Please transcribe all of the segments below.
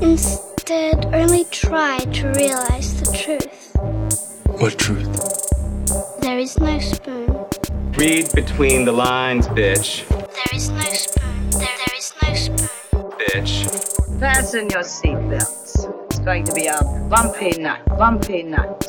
Instead, only try to realize the truth. What truth? There is no spoon. Read between the lines, bitch. There is no spoon. There, there is no spoon. Bitch. Fasten your seatbelts. It's going to be a bumpy night, bumpy night.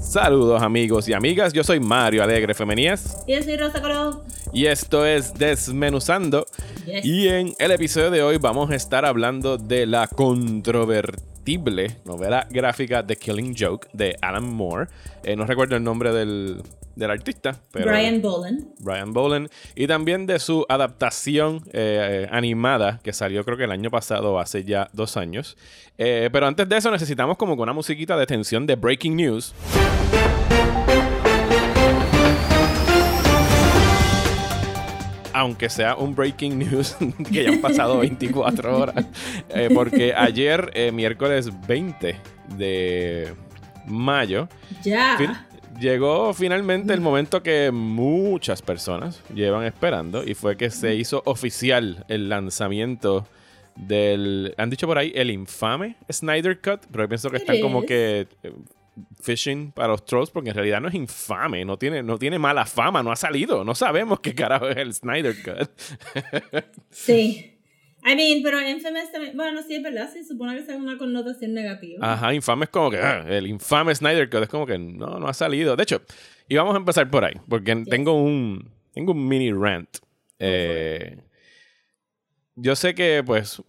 Saludos amigos y amigas, yo soy Mario Alegre Femenías Y yo soy Rosa Colón. Y esto es Desmenuzando. Yes. Y en el episodio de hoy vamos a estar hablando de la controvertible novela gráfica The Killing Joke de Alan Moore. Eh, no recuerdo el nombre del, del artista, pero... Brian Boland. Brian Boland. Y también de su adaptación eh, animada que salió creo que el año pasado, hace ya dos años. Eh, pero antes de eso necesitamos como que una musiquita de tensión de Breaking News. Aunque sea un breaking news que ya han pasado 24 horas. Eh, porque ayer, eh, miércoles 20 de mayo, Ya. Fin- Llegó finalmente el momento que muchas personas llevan esperando y fue que se hizo oficial el lanzamiento del, han dicho por ahí, el infame Snyder Cut, pero yo pienso que están como que fishing para los trolls porque en realidad no es infame, no tiene, no tiene mala fama, no ha salido, no sabemos qué carajo es el Snyder Cut. Sí. I mean, pero Infamous también. Bueno, sí, es verdad. Se supone que sea una connotación negativa. Ajá, infame es como que ah, el infame Snyder Cut es como que no, no ha salido. De hecho, y vamos a empezar por ahí, porque tengo un tengo un mini rant. Eh, yo sé que pues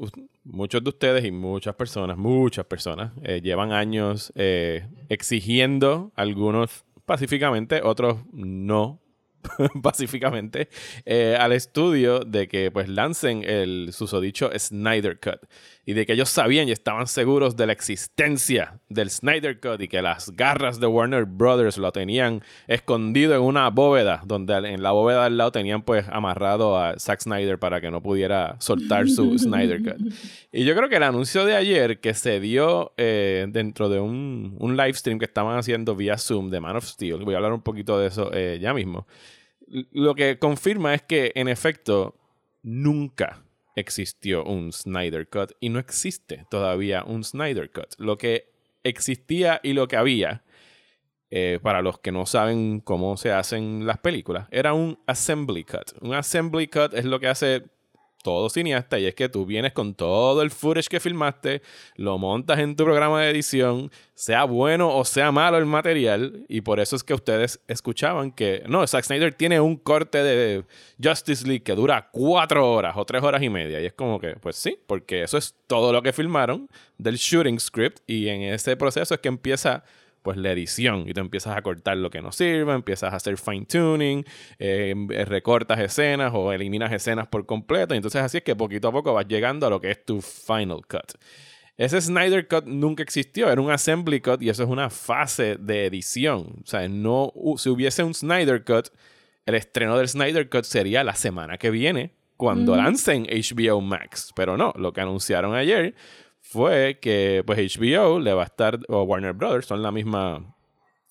muchos de ustedes y muchas personas, muchas personas eh, llevan años eh, exigiendo algunos pacíficamente, otros no pacíficamente eh, al estudio de que pues lancen el susodicho Snyder Cut y de que ellos sabían y estaban seguros de la existencia del Snyder Cut y que las garras de Warner Brothers lo tenían escondido en una bóveda donde en la bóveda al lado tenían pues amarrado a Zack Snyder para que no pudiera soltar su Snyder Cut. Y yo creo que el anuncio de ayer que se dio eh, dentro de un, un live stream que estaban haciendo vía Zoom de Man of Steel voy a hablar un poquito de eso eh, ya mismo lo que confirma es que en efecto nunca existió un Snyder Cut y no existe todavía un Snyder Cut. Lo que existía y lo que había, eh, para los que no saben cómo se hacen las películas, era un assembly cut. Un assembly cut es lo que hace todo cineasta y es que tú vienes con todo el footage que filmaste, lo montas en tu programa de edición, sea bueno o sea malo el material, y por eso es que ustedes escuchaban que, no, Zack Snyder tiene un corte de Justice League que dura cuatro horas o tres horas y media, y es como que, pues sí, porque eso es todo lo que filmaron del shooting script, y en ese proceso es que empieza pues la edición y tú empiezas a cortar lo que no sirve, empiezas a hacer fine tuning, eh, recortas escenas o eliminas escenas por completo y entonces así es que poquito a poco vas llegando a lo que es tu final cut. Ese Snyder Cut nunca existió, era un assembly cut y eso es una fase de edición. O sea, no, si hubiese un Snyder Cut, el estreno del Snyder Cut sería la semana que viene, cuando lancen HBO Max. Pero no, lo que anunciaron ayer fue que pues HBO le va a estar, o Warner Brothers, son la misma,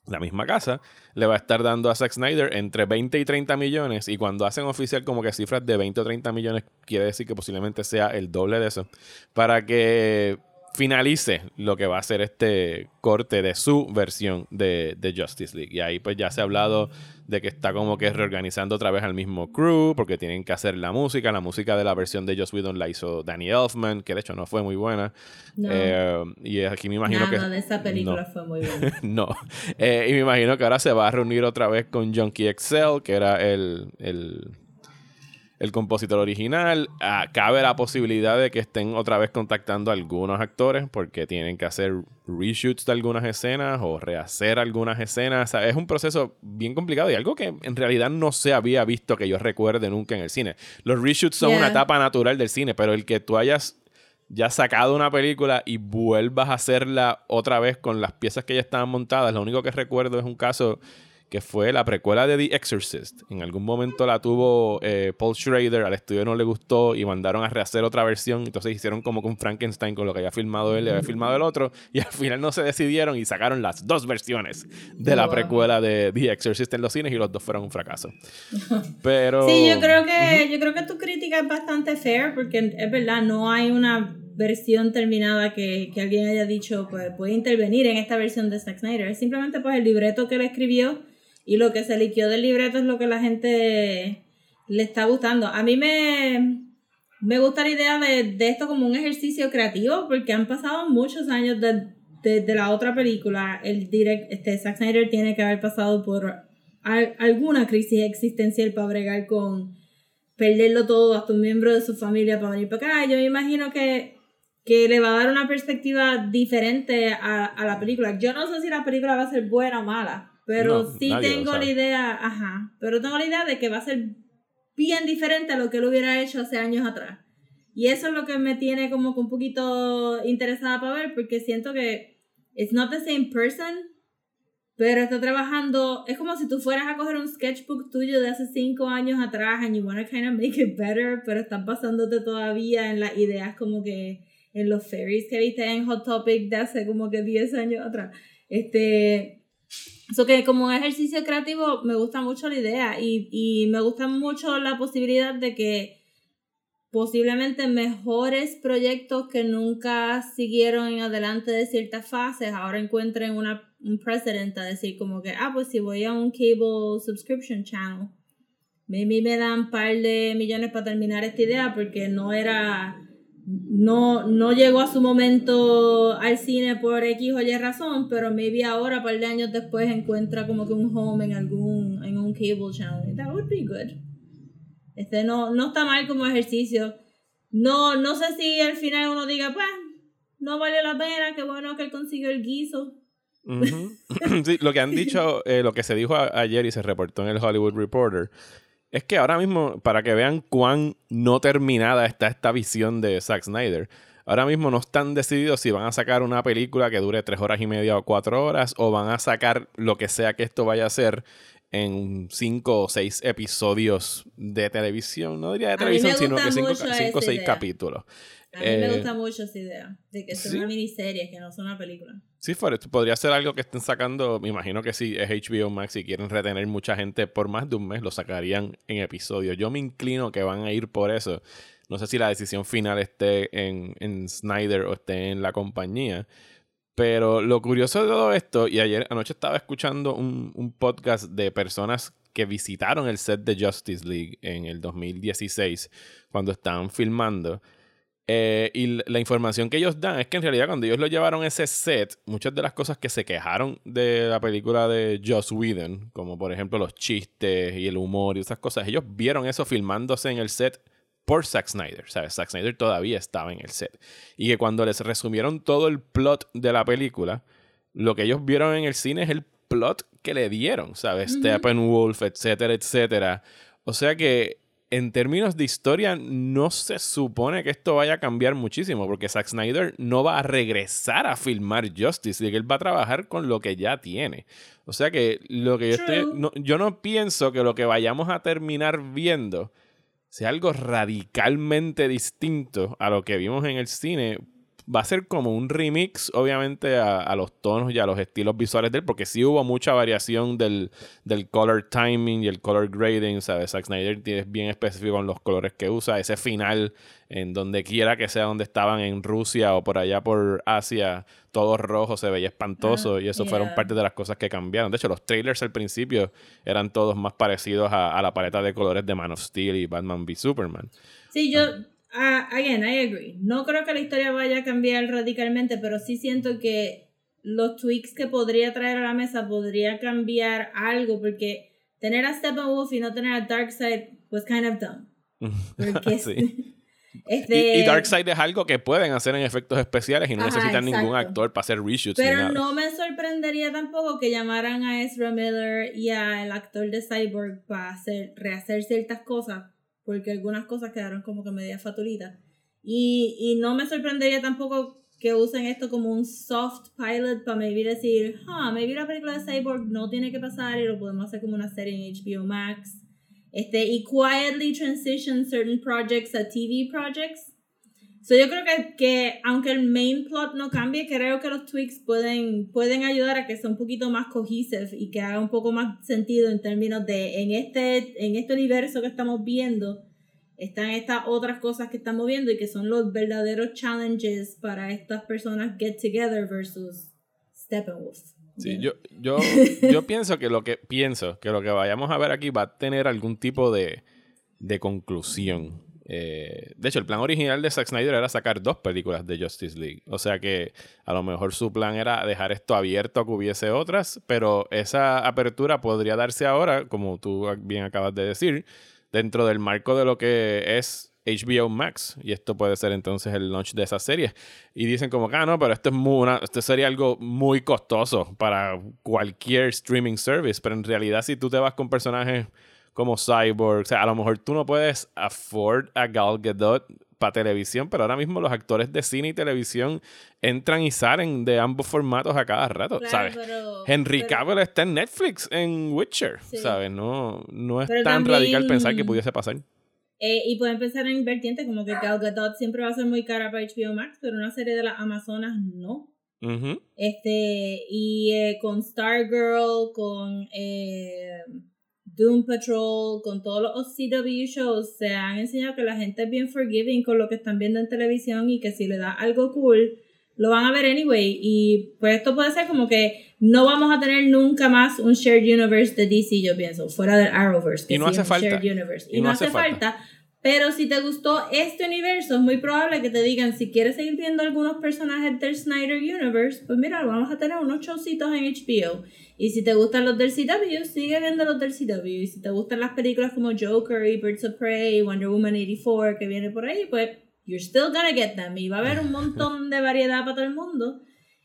la misma casa, le va a estar dando a Zack Snyder entre 20 y 30 millones. Y cuando hacen oficial como que cifras de 20 o 30 millones, quiere decir que posiblemente sea el doble de eso, para que finalice lo que va a ser este corte de su versión de, de Justice League. Y ahí pues ya se ha hablado de que está como que reorganizando otra vez al mismo crew, porque tienen que hacer la música. La música de la versión de Joss Whedon la hizo Danny Elfman, que de hecho no fue muy buena. No. Eh, y aquí me imagino Nada que... de esa película no. fue muy buena. no. Eh, y me imagino que ahora se va a reunir otra vez con Junkie Excel, que era el, el, el compositor original. Ah, cabe la posibilidad de que estén otra vez contactando a algunos actores porque tienen que hacer reshoots de algunas escenas o rehacer algunas escenas. O sea, es un proceso bien complicado y algo que en realidad no se había visto que yo recuerde nunca en el cine. Los reshoots son Yeah. una etapa natural del cine, pero el que tú hayas ya sacado una película y vuelvas a hacerla otra vez con las piezas que ya estaban montadas. Lo único que recuerdo es un caso que fue la precuela de The Exorcist. En algún momento la tuvo eh, Paul Schrader, al estudio no le gustó y mandaron a rehacer otra versión. Entonces hicieron como con Frankenstein con lo que había filmado él y había filmado el otro. Y al final no se decidieron y sacaron las dos versiones de la precuela de The Exorcist en los cines y los dos fueron un fracaso. Pero. Sí, yo creo que yo creo que tu crítica es bastante fair porque es verdad, no hay una versión terminada que, que alguien haya dicho pues puede intervenir en esta versión de Zack Snyder. Es simplemente pues el libreto que él escribió y lo que se liquió del libreto es lo que la gente le está gustando. A mí me, me gusta la idea de, de esto como un ejercicio creativo porque han pasado muchos años de, de, de la otra película. El direct, este, Zack Snyder tiene que haber pasado por al- alguna crisis existencial para bregar con perderlo todo hasta un miembro de su familia para venir para acá. Yo me imagino que, que le va a dar una perspectiva diferente a, a la película. Yo no sé si la película va a ser buena o mala, pero No, sí tengo la idea, ajá, pero tengo la idea de que va a ser bien diferente a lo que él hubiera hecho hace años atrás. Y eso es lo que me tiene como que un poquito interesada para ver, porque siento que it's not the same person, pero está trabajando, es como si tú fueras a coger un sketchbook tuyo de hace cinco años atrás and you wanna kind of make it better, pero estás basándote todavía en las ideas como que en los fairies que viste en Hot Topic de hace como que 10 años atrás. Este, eso que como un ejercicio creativo me gusta mucho la idea y, y me gusta mucho la posibilidad de que posiblemente mejores proyectos que nunca siguieron en adelante de ciertas fases ahora encuentren una, un precedente a decir como que, ah, pues si voy a un cable subscription channel, maybe me dan un par de millones para terminar esta idea porque no era, no, no llegó a su momento al cine por X o Y razón, pero maybe ahora, par de años después, encuentra como que un home en algún, en un cable channel. That would be good. Este no, no está mal como ejercicio. No, no sé si al final uno diga, pues, no vale la pena, qué bueno que él consiguió el guiso. Ujú. sí, lo que han dicho, eh, lo que se dijo ayer y se reportó en el Hollywood Reporter, es que ahora mismo, para que vean cuán no terminada está esta visión de Zack Snyder, ahora mismo no están decididos si van a sacar una película que dure tres horas y media o cuatro horas, o van a sacar lo que sea que esto vaya a ser en cinco o seis episodios de televisión. No diría de televisión, sino que cinco, cinco o seis idea. capítulos. A mí me Eh, gusta mucho esa idea de que sea sí. una miniserie, que no sea una película. Sí, fuera, podría ser algo que estén sacando. Me imagino que si es HBO Max y quieren retener mucha gente por más de un mes, lo sacarían en episodios. Yo me inclino que van a ir por eso. No sé si la decisión final esté en, en Snyder o esté en la compañía. Pero lo curioso de todo esto, y ayer anoche estaba escuchando un, un podcast de personas que visitaron el set de Justice League en el 2016, cuando estaban filmando. Eh, y la información que ellos dan es que en realidad cuando ellos lo llevaron a ese set, muchas de las cosas que se quejaron de la película de Joss Whedon, como por ejemplo los chistes y el humor y esas cosas, ellos vieron eso filmándose en el set por Zack Snyder, ¿sabes? Zack Snyder todavía estaba en el set. Y que cuando les resumieron todo el plot de la película, lo que ellos vieron en el cine es el plot que le dieron, ¿sabes? Steppenwolf, etcétera, etcétera. O sea que en términos de historia no se supone que esto vaya a cambiar muchísimo porque Zack Snyder no va a regresar a filmar Justice League, él va a trabajar con lo que ya tiene. O sea que lo que yo estoy no- yo no pienso que lo que vayamos a terminar viendo sea algo radicalmente distinto a lo que vimos en el cine, va a ser como un remix, obviamente, a, a los tonos y a los estilos visuales de él, porque sí hubo mucha variación del, del color timing y el color grading, ¿sabes? Zack Snyder es bien específico en los colores que usa. Ese final, en donde quiera que sea donde estaban en Rusia o por allá por Asia, todo rojo, se veía espantoso Ah, y eso fueron parte de las cosas que cambiaron. De hecho, los trailers al principio eran todos más parecidos a, a la paleta de colores de Man of Steel y Batman v Superman. Sí, yo, ah, again, I agree. No creo que la historia vaya a cambiar radicalmente, pero sí siento que los tweaks que podría traer a la mesa podría cambiar algo, porque tener a Steppenwolf y no tener a Darkseid was kind of dumb. Porque Sí. este, Y, y Darkseid es algo que pueden hacer en efectos especiales y no Ajá, necesitan ningún actor para hacer reshoots ni Pero nada. no me sorprendería tampoco que llamaran a Ezra Miller y al actor de Cyborg para hacer, rehacer ciertas cosas, porque algunas cosas quedaron como que media fatulitas. Y, y no me sorprendería tampoco que usen esto como un soft pilot para maybe decir, ah, maybe la película de Cyborg no tiene que pasar y lo podemos hacer como una serie en HBO Max. Este, y quietly transition certain projects a TV projects. So yo creo que, que aunque el main plot no cambie, creo que los tweaks pueden, pueden ayudar a que sea un poquito más cohesive y que haga un poco más sentido en términos de en este, en este universo que estamos viendo están estas otras cosas que estamos viendo y que son los verdaderos challenges para estas personas get together versus Steppenwolf. Sí, yo, yo, yo pienso que lo que pienso que lo que vayamos a ver aquí va a tener algún tipo de, de conclusión. Eh, de hecho, el plan original de Zack Snyder era sacar dos películas de Justice League. O sea que a lo mejor su plan era dejar esto abierto a que hubiese otras, pero esa apertura podría darse ahora, como tú bien acabas de decir, dentro del marco de lo que es HBO Max. Y esto puede ser entonces el launch de esa serie. Y dicen como ah, no, pero esto, es muy esto sería algo muy costoso para cualquier streaming service. Pero en realidad, si tú te vas con personajes como Cyborg, o sea, a lo mejor tú no puedes afford a Gal Gadot para televisión, pero ahora mismo los actores de cine y televisión entran y salen de ambos formatos a cada rato, ¿sabes? Henry Cavill está en Netflix, en Witcher, ¿sabes? No, no es tan radical pensar que pudiese pasar. Eh, y pueden pensar en vertientes como que Gal Gadot siempre va a ser muy cara para HBO Max, pero una serie de las Amazonas no. Este, y eh, con Stargirl, con eh, Doom Patrol, con todos los CW shows, se han enseñado que la gente es bien forgiving con lo que están viendo en televisión y que si le da algo cool, lo van a ver anyway. Y pues esto puede ser como que no vamos a tener nunca más un shared universe de DC, yo pienso, fuera del Arrowverse. y no hace falta. Y, no, hace, falta. Pero si te gustó este universo, es muy probable que te digan, si quieres seguir viendo algunos personajes del Snyder Universe, pues mira, vamos a tener unos showcitos en HBO. Y si te gustan los del CW, sigue viendo los del CW. Y si te gustan las películas como Joker y Birds of Prey, Wonder Woman 84 que viene por ahí, pues you're still gonna get them. Y va a haber un montón de variedad para todo el mundo.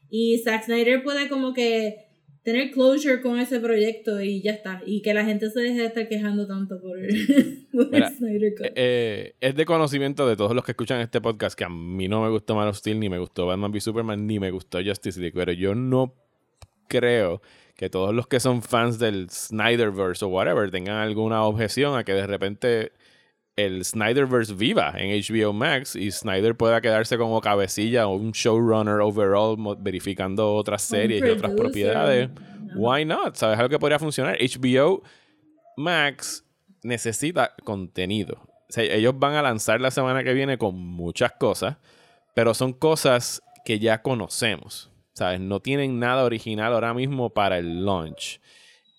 Y Zack Snyder puede como que tener closure con ese proyecto y ya está. Y que la gente se deje de estar quejando tanto por el, Snyder Cut. Eh, eh, es de conocimiento de todos los que escuchan este podcast que a mí no me gustó Man of Steel, ni me gustó Batman v Superman, ni me gustó Justice League. Pero yo no creo que todos los que son fans del Snyderverse o whatever tengan alguna objeción a que de repente el Snyderverse viva en HBO Max y Snyder pueda quedarse como cabecilla o un showrunner overall verificando otras series y otras propiedades. Why not? ¿Sabes algo que podría funcionar? HBO Max necesita contenido. ellos van a lanzar la semana que viene con muchas cosas, pero son cosas que ya conocemos. ¿sabes? No tienen nada original ahora mismo para el launch.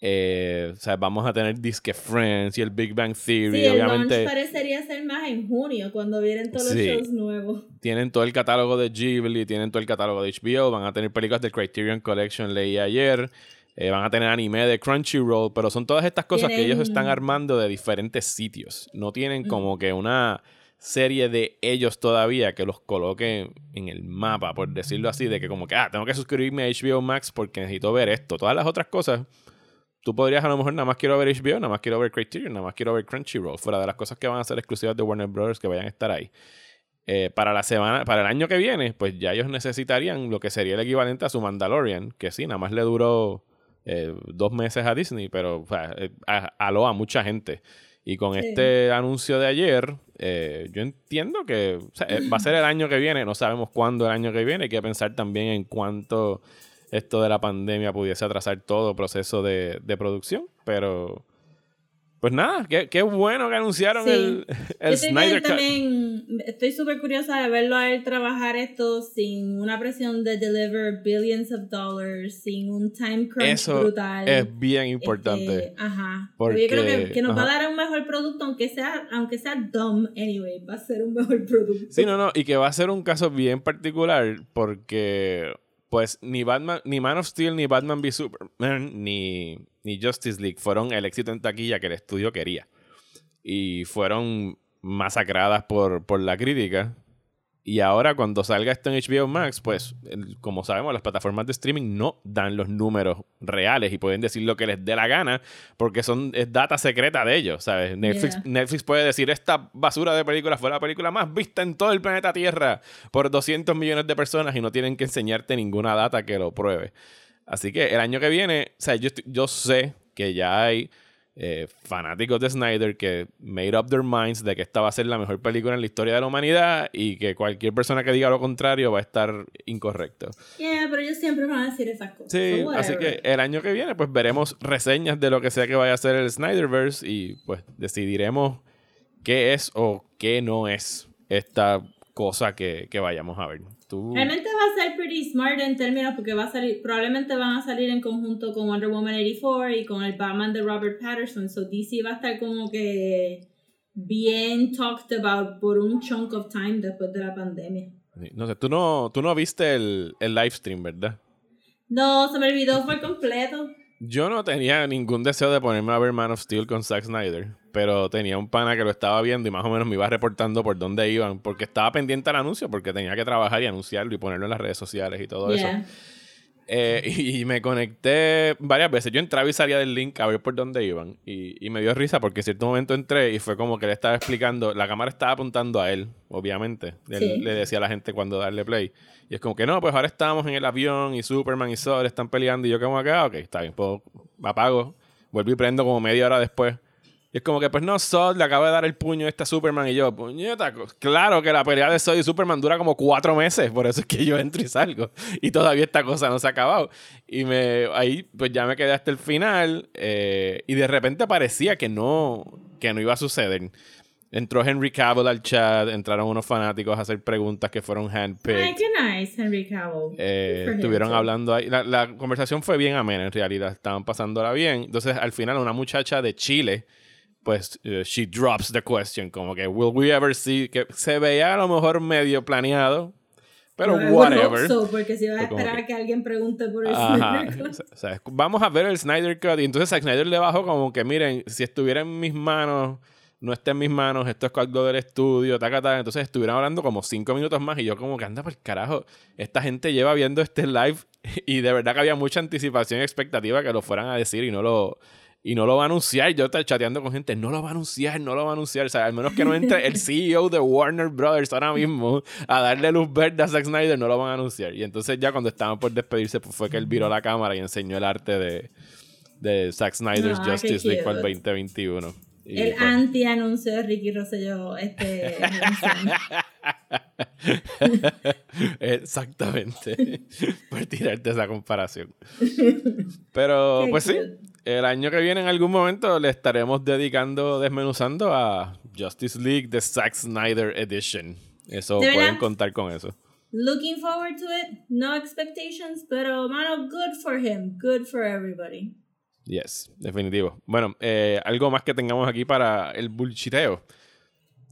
Eh, o sea, vamos a tener Disque Friends y el Big Bang Theory. Sí, obviamente. Launch parecería ser más en junio, cuando vienen todos los shows nuevos. Tienen todo el catálogo de Ghibli, tienen todo el catálogo de HBO, van a tener películas de Criterion Collection, leí ayer. Eh, van a tener anime de Crunchyroll, pero son todas estas cosas que ellos están armando de diferentes sitios. No tienen como que una serie de ellos todavía que los coloque en el mapa, por decirlo así, de que como que, ah, tengo que suscribirme a HBO Max porque necesito ver esto. Todas las otras cosas, tú podrías a lo mejor nada más quiero ver HBO, nada más quiero ver Criterion, nada más quiero ver Crunchyroll, fuera de las cosas que van a ser exclusivas de Warner Brothers que vayan a estar ahí. Eh, para la semana, para el año que viene, pues ya ellos necesitarían lo que sería el equivalente a su Mandalorian, que sí, nada más le duró eh, dos meses a Disney, pero o sea, eh, aló a mucha gente. Y con este anuncio de ayer, eh, yo entiendo que va a ser el año que viene, no sabemos cuándo el año que viene, hay que pensar también en cuánto esto de la pandemia pudiese atrasar todo el proceso de, de producción, pero pues nada, qué, bueno que anunciaron el, el Snyder Cut. También estoy súper curiosa de verlo a él trabajar esto sin una presión de deliver billions of dollars, sin un time crunch Eso brutal. Es bien importante. Este, ajá. Porque, yo creo que, nos va a dar un mejor producto, aunque sea, aunque sea dumb, anyway, va a ser un mejor producto. Sí, no, no, y que va a ser un caso bien particular porque pues ni Batman, ni Man of Steel, ni Batman v Superman, ni, Justice League fueron el éxito en taquilla que el estudio quería. Y fueron masacradas por, por la crítica. Y ahora cuando salga esto en HBO Max, pues el- como sabemos, las plataformas de streaming no dan los números reales y pueden decir lo que les dé la gana porque son es data secreta de ellos, ¿sabes? Netflix, Yeah. Netflix puede decir esta basura de película fue la película más vista en todo el planeta Tierra por 200 millones de personas y no tienen que enseñarte ninguna data que lo pruebe. Así que el año que viene, o sea, yo, yo sé que ya hay eh, fanáticos de Snyder que made up their minds de que esta va a ser la mejor película en la historia de la humanidad y que cualquier persona que diga lo contrario va a estar incorrecto. Yeah, pero ellos siempre van a decir esas cosas. Sí, So, así que el año que viene pues veremos reseñas de lo que sea que vaya a ser el Snyderverse y pues decidiremos qué es o qué no es esta cosa que, que vayamos a ver. Tú... Realmente va a ser pretty smart en términos porque va a salir, probablemente van a salir en conjunto con Wonder Woman 84 y con el Batman de Robert Patterson. So DC va a estar como que bien talked about por un chunk of time después de la pandemia. No sé, tú no, tú no viste el, el live stream, ¿verdad? No, se me olvidó por completo. Yo no tenía ningún deseo de ponerme a ver Man of Steel con Zack Snyder, pero tenía un pana que lo estaba viendo y más o menos me iba reportando por dónde iban, porque estaba pendiente al anuncio, porque tenía que trabajar y anunciarlo y ponerlo en las redes sociales y todo eso. Yeah. Eh, y me conecté varias veces. Yo entraba y salía del link a ver por dónde iban. Y, y me dio risa porque en cierto momento entré y fue como que le estaba explicando. La cámara estaba apuntando a él, obviamente. Él Sí. le decía a la gente cuando darle play. Y es como que no, pues ahora estamos en el avión y Superman y Zod están peleando. Y yo, como acá, ok, está bien, puedo, apago. Vuelvo y prendo como media hora después. Y es como que, pues no, Zod le acaba de dar el puño a este Superman. Y yo, puñeta, claro que la pelea de Zod y Superman dura como cuatro meses. Por eso es que yo entro y salgo. Y todavía esta cosa no se ha acabado. Y me ahí, pues ya me quedé hasta el final. eh, y de repente parecía que no, que no iba a suceder. Entró Henry Cavill al chat, entraron unos fanáticos a hacer preguntas que fueron Ay, handpicked. qué nice, Henry Cavill. Eh, him, estuvieron hablando ahí. La, la conversación fue bien amena en realidad. Estaban pasándola bien. Entonces, al final, una muchacha de Chile, pues, eh, she drops the question. Como que, ¿will we ever see? Que se veía a lo mejor medio planeado. Pero hope whatever. so, porque si vas a esperar que- a que alguien pregunte por el Ajá. Snyder Cut. O sea, vamos a ver el Snyder Cut. Y entonces Zack Snyder le bajó como que, miren, si estuviera en mis manos, no está en mis manos, esto es algo del estudio, taca, taca. Entonces estuvieran hablando como cinco minutos más y yo como que anda por el carajo. Esta gente lleva viendo este live y de verdad que había mucha anticipación y expectativa que lo fueran a decir y no lo... Y no lo va a anunciar. Yo estaba chateando con gente. No lo va a anunciar, no lo va a anunciar. O sea, al menos que no entre el CEO de Warner Brothers ahora mismo a darle luz verde a Zack Snyder, no lo van a anunciar. Y entonces ya cuando estaban por despedirse, pues fue que él viró la cámara y enseñó el arte de, de Zack Snyder's Ah, Justice League para el cute. 2021. Y El pues- anti-anuncio de Ricky Rosselló. Este, Exactamente. por tirarte esa comparación. Pero, pues sí. El año que viene en algún momento le estaremos dedicando, desmenuzando a Justice League The Zack Snyder Edition. Eso ¿De pueden verdad? contar con eso. looking forward to it. No expectations, pero mano, good for him. Good for everybody. Yes, definitivo. Bueno, eh, algo más que tengamos aquí para el bullshiteo.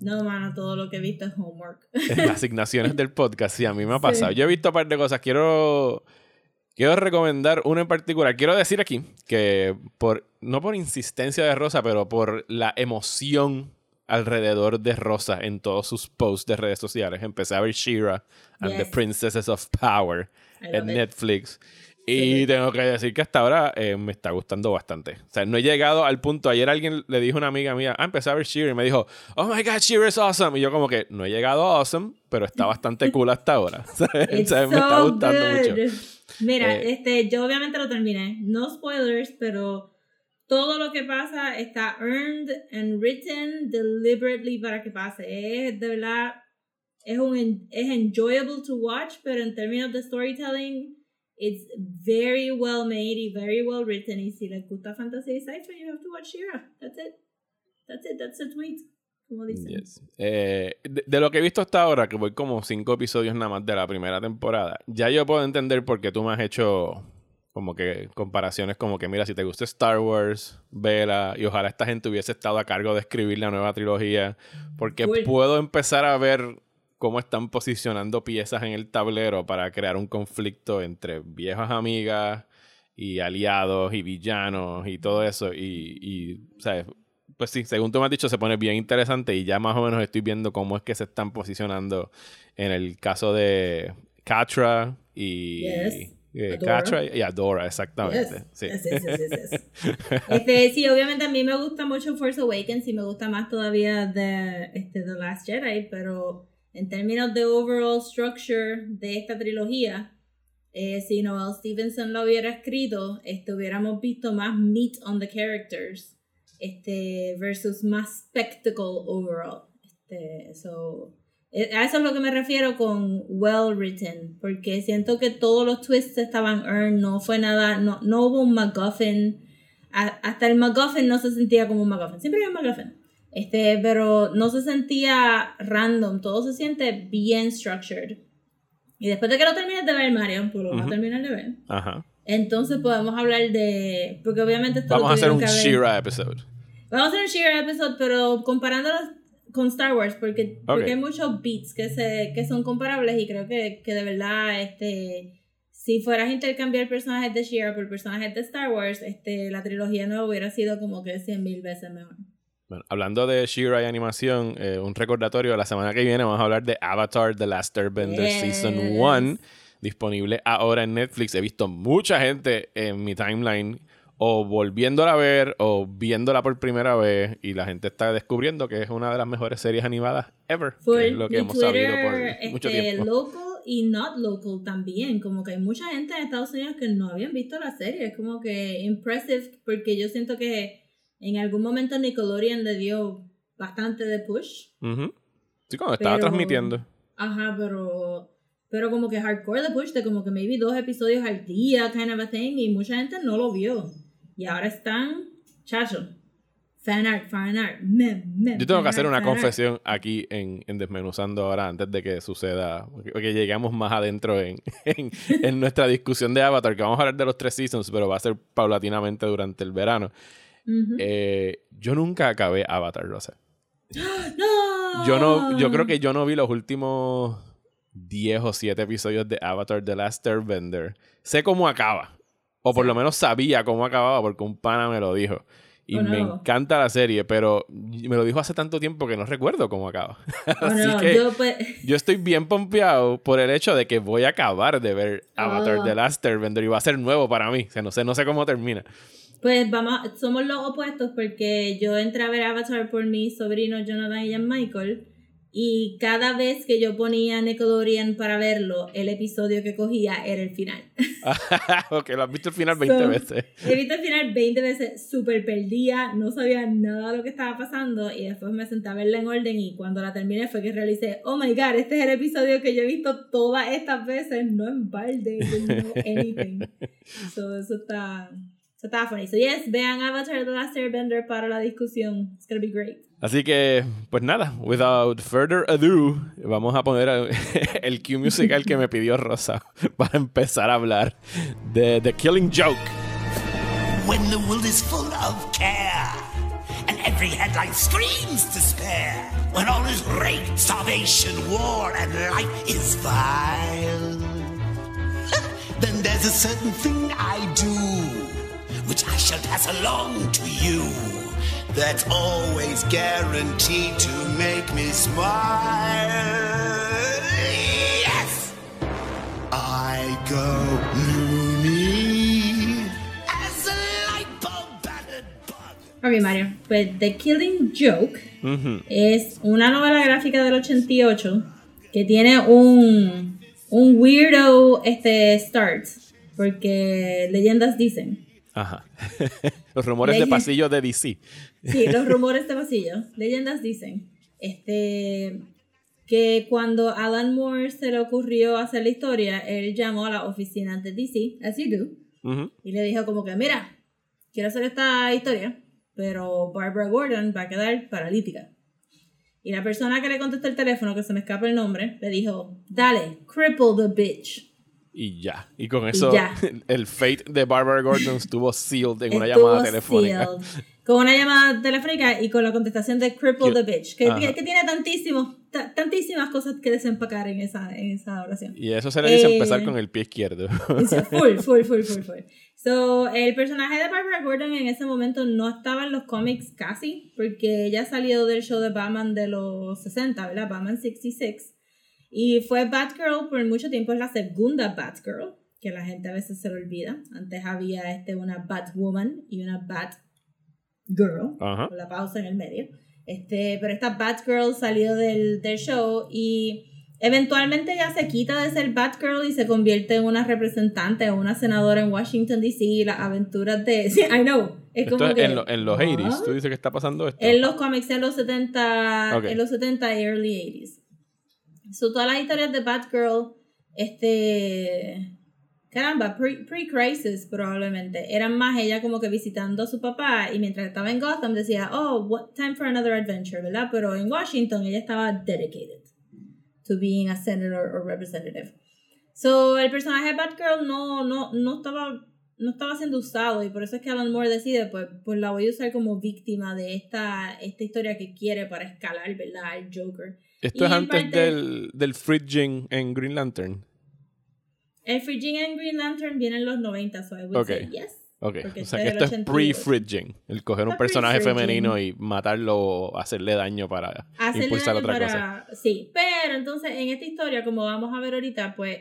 No, mano, todo lo que he visto es homework. Las asignaciones del podcast, sí, a mí me ha Sí. pasado. Yo he visto un par de cosas. Quiero, quiero recomendar una en particular. Quiero decir aquí que, por no por insistencia de Rosa, pero por la emoción alrededor de Rosa en todos sus posts de redes sociales, empecé a ver Shira and the Yes. Princesses of Power en it. Y tengo que decir que hasta ahora eh, me está gustando bastante. O sea, no he llegado al punto. Ayer alguien le dijo a una amiga mía, ah, empecé a ver Sheer y me dijo, oh my god, Sheer is awesome. Y yo, como que no he llegado a awesome, pero está bastante cool hasta ahora. O It's sea, me está gustando good. mucho. Mira, Eh, este, yo obviamente lo terminé. No spoilers, pero todo lo que pasa está earned and written deliberately para que pase. Es de verdad, es un es enjoyable to watch, pero en términos de storytelling, it's very well made y very well written. Y si les gusta fantasy sci-fi, you have to watch Shira. That's it. That's it. That's a tweet. Como dicen. Yes. Eh, de, de lo que he visto hasta ahora, que voy como cinco episodios nada más de la primera temporada, ya yo puedo entender por qué tú me has hecho como que comparaciones como que, mira, si te gusta Star Wars, vela, y ojalá esta gente hubiese estado a cargo de escribir la nueva trilogía, porque puedo empezar a ver cómo están posicionando piezas en el tablero para crear un conflicto entre viejas amigas y aliados y villanos y todo eso, y, y ¿sabes? pues sí, según tú me has dicho, se pone bien interesante y ya más o menos estoy viendo cómo es que se están posicionando en el caso de Catra y... Yes. eh, Adora. Catra y Adora, exactamente. Yes, Sí. yes. Este, sí, obviamente a mí me gusta mucho Force Awakens y me gusta más todavía de este, The Last Jedi, pero en términos de overall structure de esta trilogía, eh, si Noel Stevenson lo hubiera escrito, este, hubiéramos visto más meat on the characters este, versus más spectacle overall. Este, so, eh, a eso es lo que me refiero con well written, porque siento que todos los twists estaban earned, no fue nada, no, no hubo un MacGuffin, hasta el MacGuffin no se sentía como un MacGuffin, siempre hay un MacGuffin, este, pero no se sentía random, todo se siente bien structured. Y después de que lo termines de ver, Mario, pues lo vas a terminar de ver, Ajá. entonces podemos hablar de, porque obviamente esto lo Vamos a hacer un Shira episode. Vamos a hacer un She-Ra episode, pero comparándolo con Star Wars, porque, porque hay muchos beats que, se, que son comparables y creo que, que de verdad, este, si fueras a intercambiar personajes de She-Ra por personajes de Star Wars, este, la trilogía nueva hubiera sido como que 100 mil veces mejor. Bueno, hablando de Shira y animación, eh, un recordatorio, la semana que viene vamos a hablar de Avatar The Last Airbender Yes. Season 1, disponible ahora en Netflix. He visto mucha gente en mi timeline o volviéndola a ver o viéndola por primera vez y la gente está descubriendo que es una de las mejores series animadas ever, que es lo que hemos sabido Twitter, por mucho este, tiempo. local y not local también. Como que hay mucha gente en Estados Unidos que no habían visto la serie. Es como que impressive porque yo siento que en algún momento Nickelodeon le dio bastante de push. Ujú. Sí, cuando estaba Pero- transmitiendo. Ajá, pero pero como que hardcore de push de como que maybe dos episodios al día kind of a thing y mucha gente no lo vio. Y ahora están chacho. Fan art, fan art. mem, mem, Yo tengo fan que hacer art, una fan art. confesión aquí en, en Desmenuzando ahora, antes de que suceda, que, que lleguemos más adentro en, en, en nuestra discusión de Avatar, que vamos a hablar de los tres seasons, pero va a ser paulatinamente durante el verano. Ujú. Eh, yo nunca acabé Avatar, Rosa. ¡No! Yo no, yo creo que yo no vi los últimos 10 o 7 episodios de Avatar The Last Airbender. Sé cómo acaba. O por lo menos sabía cómo acababa porque un pana me lo dijo. Y Oh, me no. encanta la serie, pero me lo dijo hace tanto tiempo que no recuerdo cómo acaba. Oh, Así no, que yo pues... yo estoy bien pompeado por el hecho de que voy a acabar de ver Avatar Ah. The Last Airbender y va a ser nuevo para mí. O sea, no sé, no sé cómo termina. Pues vamos, somos los opuestos porque yo entré a ver Avatar por mis sobrinos Jonathan y Jan Michael y cada vez que yo ponía Nickelodeon para verlo, el episodio que cogía era el final. ok, lo has visto al final 20 So, veces. He visto el final 20 veces, súper perdida, no sabía nada de lo que estaba pasando y después me senté a verla en orden y cuando la terminé fue que realicé, oh my god, este es el episodio que yo he visto todas estas veces, no en balde, know anything. So, eso está, eso está funny. So yes, vean Avatar The Last Airbender para la discusión, it's gonna be great. Así que, pues nada, without further ado, vamos a poner el- el cue musical que me pidió Rosa para empezar a hablar de The Killing Joke. when the world is full of care and every headline screams despair when all is rape starvation war and life is vile then there's a certain thing i do which i shall pass along to you that's always guaranteed to make me smile yes I go loony as a light bulb battered bug. Ok, Mario, pues The Killing Joke Ujú. es una novela gráfica del 88 que tiene un, un weirdo este, start, porque leyendas dicen. Ajá. Los rumores de pasillo de DC. Sí, los rumores de pasillo. Leyendas dicen. Este. Que cuando Alan Moore se le ocurrió hacer la historia, él llamó a la oficina de DC, as you do, Ujú. y le dijo como que, mira, quiero hacer esta historia, pero Barbara Gordon va a quedar paralítica. Y la persona que le contestó el teléfono, que se me escapa el nombre, le dijo, dale, cripple the bitch. Y ya. Y con eso, ya. el fate de Barbara Gordon estuvo sealed en una Estuvo llamada telefónica. sealed. Con una llamada telefónica y con la contestación de cripple the bitch. Que, Ajá. que tiene tantísimo, ta- tantísimas cosas que desempacar en esa, en esa oración. Y eso se le dice Eh, empezar con el pie izquierdo. Full, full, full, full, full. So, el personaje de Barbara Gordon en ese momento no estaba en los cómics casi, porque ella salió del show de Batman de los 60, ¿verdad? Batman 66. Y fue Batgirl por mucho tiempo, es la segunda Batgirl, que la gente a veces se lo olvida. Antes había este, una Batwoman y una Batgirl Ajá. con la pausa en el medio. Este, pero esta Batgirl salió del, del show y eventualmente ella se quita de ser Batgirl y se convierte en una representante o una senadora en Washington DC y las aventuras de... Sí, I know. Es Esto como es que, en, lo- en los 80s. ¿what? Tú dices que está pasando esto. En los cómics en los 70, Ok. en los 70 y early 80s. So, todas las historias de Batgirl, este... Caramba, pre- pre-crisis probablemente. Eran más ella como que visitando a su papá y mientras estaba en Gotham decía, oh, what time for another adventure, ¿verdad? Pero en Washington ella estaba dedicated to being a senator or representative. So, el personaje de Batgirl no, no, no estaba no estaba siendo usado y por eso es que Alan Moore decide pues, pues la voy a usar como víctima de esta, esta historia que quiere para escalar, ¿verdad? El Joker. Esto y es en antes parte- del, del fridging en Green Lantern. El Fridging and Green Lantern viene en los 90, so I would Ok. say yes. Ok, o sea que esto es 82. pre-fridging. El coger un personaje femenino y matarlo o hacerle daño para Hacerle impulsar daño otra para- cosa. Sí, pero entonces en esta historia, como vamos a ver ahorita, pues,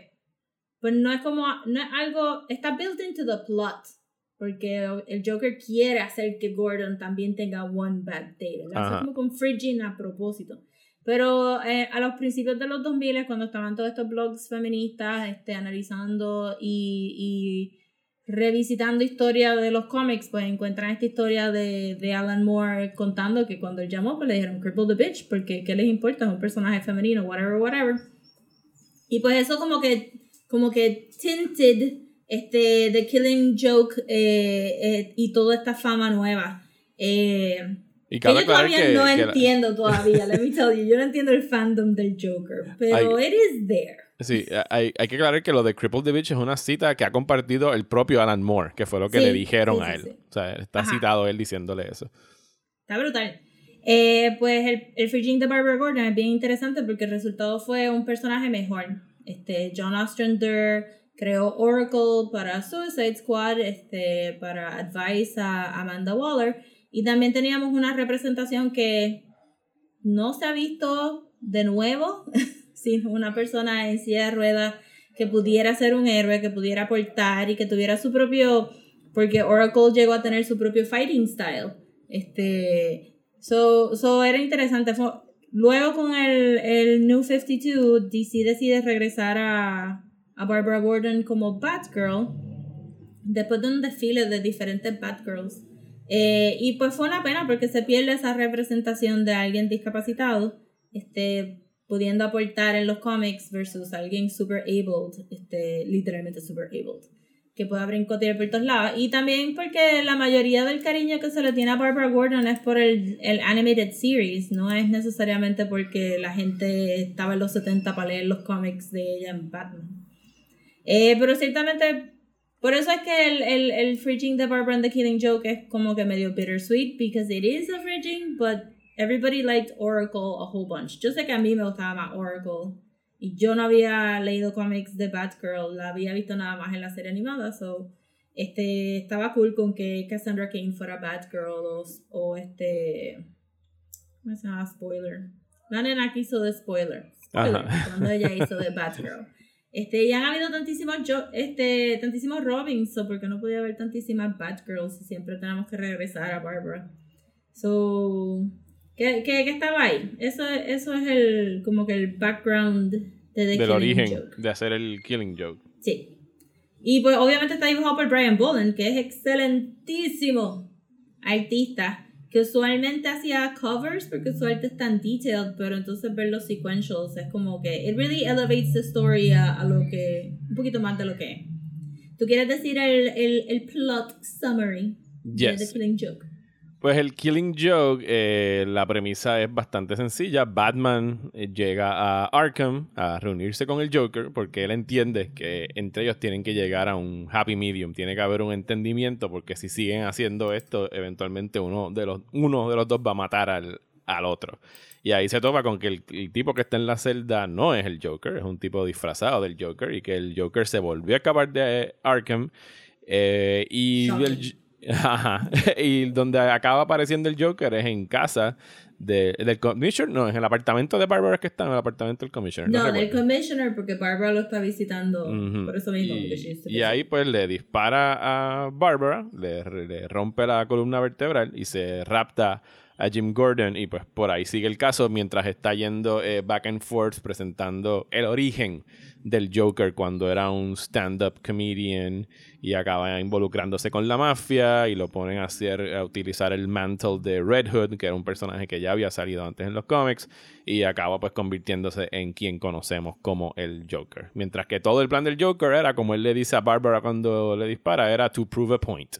pues no es como, no es algo, está built into the plot. Porque el Joker quiere hacer que Gordon también tenga one bad day, ¿verdad? Es como con Fridging a propósito. Pero eh, a los principios de los 2000, cuando estaban todos estos blogs feministas este, analizando y, y revisitando historia de los cómics, pues encuentran esta historia de, de Alan Moore contando que cuando él llamó, pues le dijeron cripple the bitch, porque ¿qué les importa? Es un personaje femenino, whatever, whatever. Y pues eso como que, como que tinted este, The Killing Joke eh, eh, y toda esta fama nueva. Eh, Y que yo todavía que, no que la- entiendo todavía, let me tell you. Yo no entiendo el fandom del Joker, pero it is there. Sí, hay, hay que aclarar que lo de Cripple the Bitch es una cita que ha compartido el propio Alan Moore, que fue lo que Sí, le dijeron sí, a él. sí. O sea, está Ajá. citado él diciéndole eso. Está brutal. Eh, pues el, el Fridging de Barbara Gordon es bien interesante porque el resultado fue un personaje mejor. Este, John Ostrander creó Oracle para Suicide Squad, este, para Advice a Amanda Waller. Y también teníamos una representación que no se ha visto de nuevo, sin una persona en silla de ruedas que pudiera ser un héroe, que pudiera aportar y que tuviera su propio, porque Oracle llegó a tener su propio fighting style. Este, so, so era interesante. Luego con el, el New 52, DC decide regresar a, a Barbara Gordon como Batgirl, después de un desfile de diferentes Batgirls. Eh, y pues fue una pena porque se pierde esa representación de alguien discapacitado, este, pudiendo aportar en los cómics versus alguien super abled, este, literalmente super abled, que pueda brincotear por todos lados. Y también porque la mayoría del cariño que se le tiene a Barbara Gordon es por el, el animated series, no es necesariamente porque la gente estaba en los 70 para leer los cómics de ella en Batman. Eh, pero ciertamente por eso es que el, el, el fridging de Barbara and the Killing Joke es como que medio bittersweet, because it is a fridging, but everybody liked Oracle a whole bunch. Yo sé que a mí me gustaba más Oracle, y yo no había leído cómics de Batgirl, la había visto nada más en la serie animada, so este, estaba cool con que Cassandra Cain fuera Batgirl, o, o este... ¿Cómo se llama? Spoiler. La nena que hizo de spoiler. Spoiler, cuando ella hizo de Batgirl. Este, y han habido tantísimos yo, este, tantísimos Robins, so porque no podía haber tantísimas Batgirls y siempre tenemos que regresar a Barbara. So, ¿qué, qué, qué estaba ahí? Eso, eso es el, como que el background de The Del Killing origen Joke. de hacer el Killing Joke. Sí. Y pues obviamente está dibujado por Brian Bolland, que es excelentísimo artista, que usualmente hacía covers porque es tan detailed, pero entonces ver los sequentials es como que it really elevates the story a, a lo que, un poquito más de lo que es. ¿Tú quieres decir el, el, el plot summary de Yes. The Killing Joke? Pues el Killing Joke, eh, la premisa es bastante sencilla. Batman eh, llega a Arkham a reunirse con el Joker porque él entiende que entre ellos tienen que llegar a un happy medium. Tiene que haber un entendimiento porque si siguen haciendo esto, eventualmente uno de los, uno de los dos va a matar al, al otro. Y ahí se topa con que el, el tipo que está en la celda no es el Joker, es un tipo disfrazado del Joker y que el Joker se volvió a escapar de Arkham eh, y, el- Ajá. y donde acaba apareciendo el Joker es en casa de- del Commissioner, no, es en el apartamento de Barbara que está, en el apartamento del Commissioner. No, del commissioner, porque Barbara lo está visitando. Ujú. Por eso mismo. Y, y ahí pues le dispara a Barbara, le, le rompe la columna vertebral y se rapta a Jim Gordon y pues por ahí sigue el caso mientras está yendo eh, back and forth presentando el origen del Joker cuando era un stand-up comedian y acaba involucrándose con la mafia y lo ponen a hacer a utilizar el mantle de Red Hood que era un personaje que ya había salido antes en los cómics y acaba pues convirtiéndose en quien conocemos como el Joker. Mientras que todo el plan del Joker era como él le dice a Barbara cuando le dispara era to prove a point.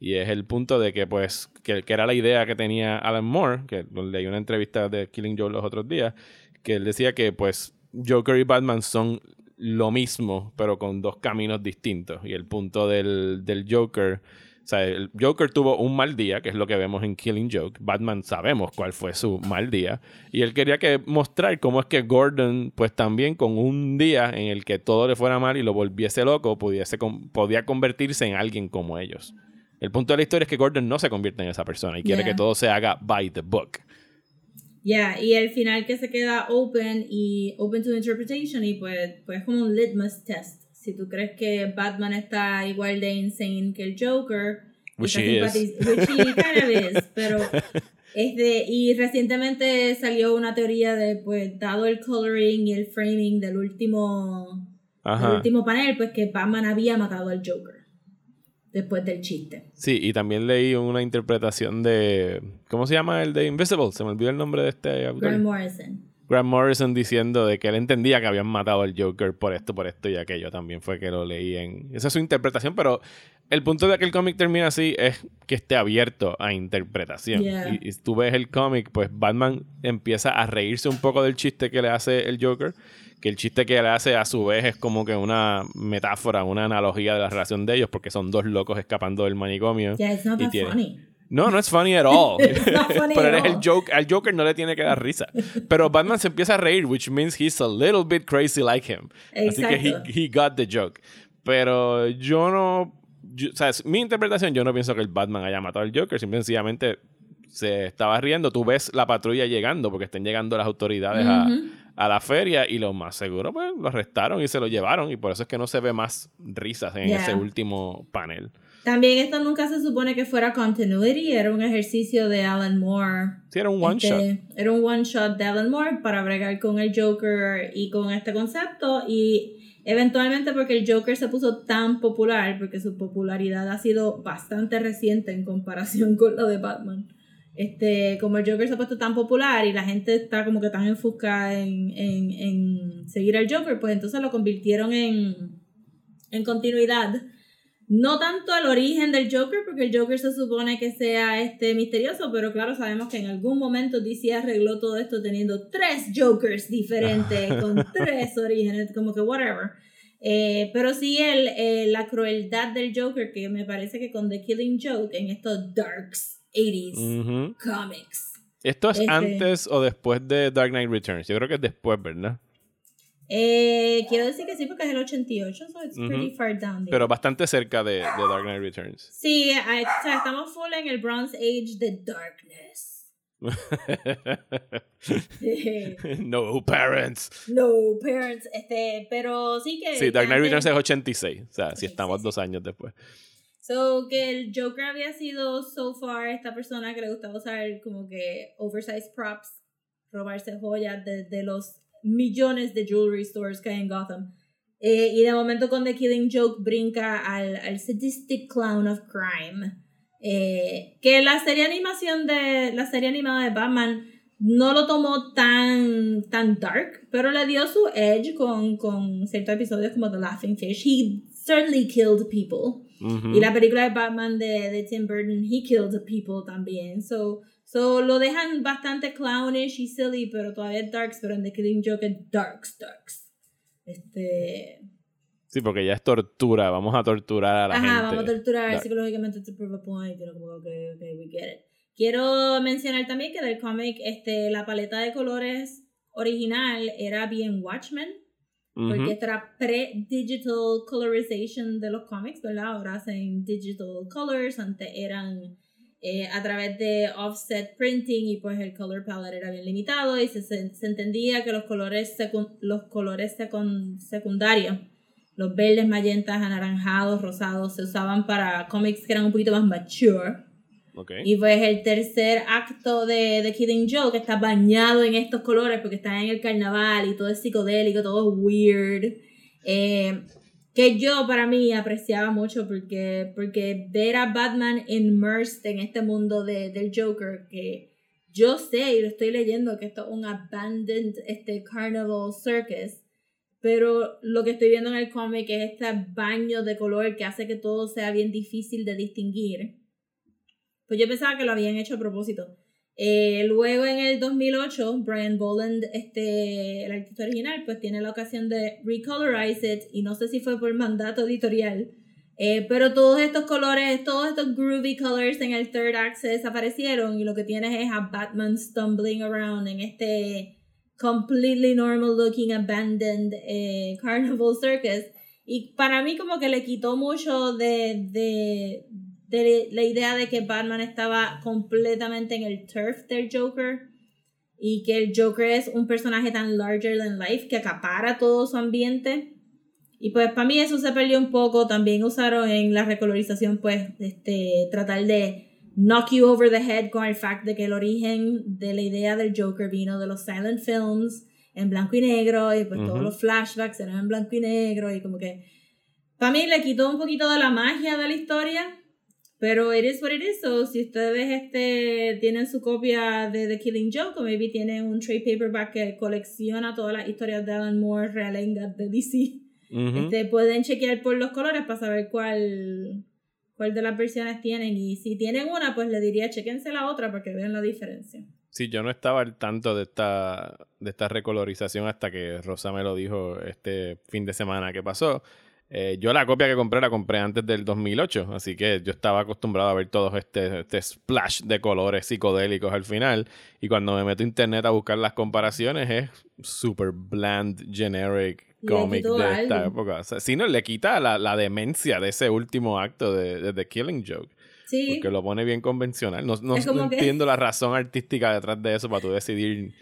Y es el punto de que, pues, que, era la idea que tenía Alan Moore, que leí una entrevista de Killing Joe los otros días, que él decía que, pues, Joker y Batman son lo mismo, pero con dos caminos distintos. Y el punto del, del Joker, o sea, el Joker tuvo un mal día, que es lo que vemos en Killing Joke. Batman sabemos cuál fue su mal día. Y él quería que mostrar cómo es que Gordon, pues también con un día en el que todo le fuera mal y lo volviese loco, pudiese, podía convertirse en alguien como ellos. El punto de la historia es que Gordon no se convierte en esa persona y quiere Yeah. que todo se haga by the book. Ya, y el final que se queda open y open to interpretation y pues, pues como un litmus test. Si tú crees que Batman está igual de insane que el Joker, Which he is. which he kind of is, pero este, y recientemente salió una teoría de pues dado el coloring y el framing del último del último panel, pues que Batman había matado al Joker después del chiste. Sí, y también leí una interpretación de. ¿Cómo se llama el de Invisible? Se me olvidó el nombre de este autor. Grant Morrison. Grant Morrison diciendo de que él entendía que habían matado al Joker por esto, por esto y aquello. También fue que lo leí en. Esa es su interpretación, pero el punto de que el cómic termina así es que esté abierto a interpretación. Yeah. Y, y tú ves el cómic, pues Batman empieza a reírse un poco del chiste que le hace el Joker. Que el chiste que le hace a su vez es como que una metáfora, una analogía de la relación de ellos, porque son dos locos escapando del manicomio. Yeah, it's not Y that tiene- funny. No, no es funny at all. Funny Pero eres el joke, al Joker no le tiene que dar risa. Pero Batman se empieza a reír, which means he's a little bit crazy like him. Así que he, Exacto. he got the joke. Pero yo no. yo- o sea, es- mi interpretación, yo no pienso que el Batman haya matado al Joker. Simple y sencillamente se estaba riendo. Tú ves la patrulla llegando, porque están llegando las autoridades a- Ujú. A, la feria, y lo más seguro, pues lo arrestaron y se lo llevaron. Y por eso es que no se ve más risas en Yeah. ese último panel. También esto nunca se supone que fuera continuity, era un ejercicio de Alan Moore. Sí, era un one Este, shot. Era un one shot de Alan Moore para bregar con el Joker y con este concepto y eventualmente porque el Joker se puso tan popular, porque su popularidad ha sido bastante reciente en comparación con la de Batman. Este, como el Joker se ha puesto tan popular y la gente está como que tan enfocada en, en, en seguir al Joker, pues entonces lo convirtieron en, en continuidad. No tanto el origen del Joker, porque el Joker se supone que sea este misterioso, pero claro, sabemos que en algún momento DC arregló todo esto teniendo tres Jokers diferentes, con tres orígenes, como que whatever. Eh, pero sí el, eh, la crueldad del Joker, que me parece que con The Killing Joke, en estos darks 80s Ujú. comics. ¿Esto es Este- antes o después de Dark Knight Returns? Yo creo que es después, ¿verdad? Eh, quiero decir que sí, porque es el 88, so it's far down. there. Pero bastante cerca de, de Dark Knight Returns. Sí, I- o sea, estamos full en el Bronze Age de Darkness. no parents. no, parents, este, pero sí que... Sí, Dark Knight Returns es 86. O sea, si 86, estamos dos años después. So, que el Joker había sido so far esta persona que le gustaba usar como que oversized props, robarse joyas de, de los millones de jewelry stores que hay en Gotham. Eh, y de momento con The Killing Joke brinca al, al sadistic clown of crime. Eh, que la serie animación de la serie animada de Batman no lo tomó tan, tan dark, pero le dio su edge con, con ciertos episodios como The Laughing Fish. He certainly killed people. Y la película de Batman de, de Tim Burton, he killed people también. So, so lo dejan bastante clownish y silly, pero todavía es darks, pero en The Killing Joke es darks, darks. Este. Sí, porque ya es tortura. Vamos a torturar a la Ajá, gente. vamos a torturar Dark. psicológicamente to prove a point. Know, como, okay, okay, we get it. Quiero mencionar también que del cómic este, la paleta de colores original era bien Watchmen, porque Ujú. esta era pre-digital colorization de los cómics, ¿verdad? Ahora hacen digital colors, antes eran eh, a través de offset printing y pues el color palette era bien limitado y se, se, se entendía que los colores, secun- los colores secun- secundarios, los verdes, magentas, anaranjados, rosados, se usaban para cómics que eran un poquito más mature. Y pues el tercer acto de, de Killing Joke está bañado en estos colores porque está en el carnaval y todo es psicodélico, todo es weird. Eh, que yo para mí apreciaba mucho porque, porque ver a Batman immersed en este mundo de, del Joker que yo sé y lo estoy leyendo que esto es un abandoned este, carnival circus. Pero lo que estoy viendo en el cómic es este baño de color que hace que todo sea bien difícil de distinguir. Pues yo pensaba que lo habían hecho a propósito. Eh, luego en el 2008, Brian Boland, este, el artista original, pues tiene la ocasión de recolorize it y no sé si fue por mandato editorial, eh, pero todos estos colores, todos estos groovy colors en el third act desaparecieron y lo que tienes es a Batman stumbling around en este completely normal looking abandoned eh, carnival circus y para mí como que le quitó mucho de, de, de la idea de que Batman estaba completamente en el turf del Joker y que el Joker es un personaje tan larger than life que acapara todo su ambiente. Y pues para mí eso se perdió un poco. También usaron en la recolorización pues este tratar de knock you over the head con el fact de que el origen de la idea del Joker vino de los silent films en blanco y negro y pues todos Ujú. los flashbacks eran en blanco y negro y como que para mí le quitó un poquito de la magia de la historia, pero it is what it is. So, si ustedes este, tienen su copia de The Killing Joke, o maybe tienen un trade paperback que colecciona todas las historias de Alan Moore realengas de DC, Ujú. este, pueden chequear por los colores para saber cuál, cuál de las versiones tienen. Y si tienen una, pues le diría chequense la otra para que vean la diferencia. Sí, yo no estaba al tanto de esta, de esta recolorización hasta que Rosa me lo dijo este fin de semana que pasó. Eh, yo la copia que compré la compré antes del 2008, así que yo estaba acostumbrado a ver todos este, este splash de colores psicodélicos al final. Y cuando me meto a internet a buscar las comparaciones es super bland, generic comic de esta algo. época. O sea, si no, le quita la, la demencia de ese último acto de, de The Killing Joke. Sí, Porque lo pone bien convencional. No, no- no que- entiendo la razón artística detrás de eso para tú decidir.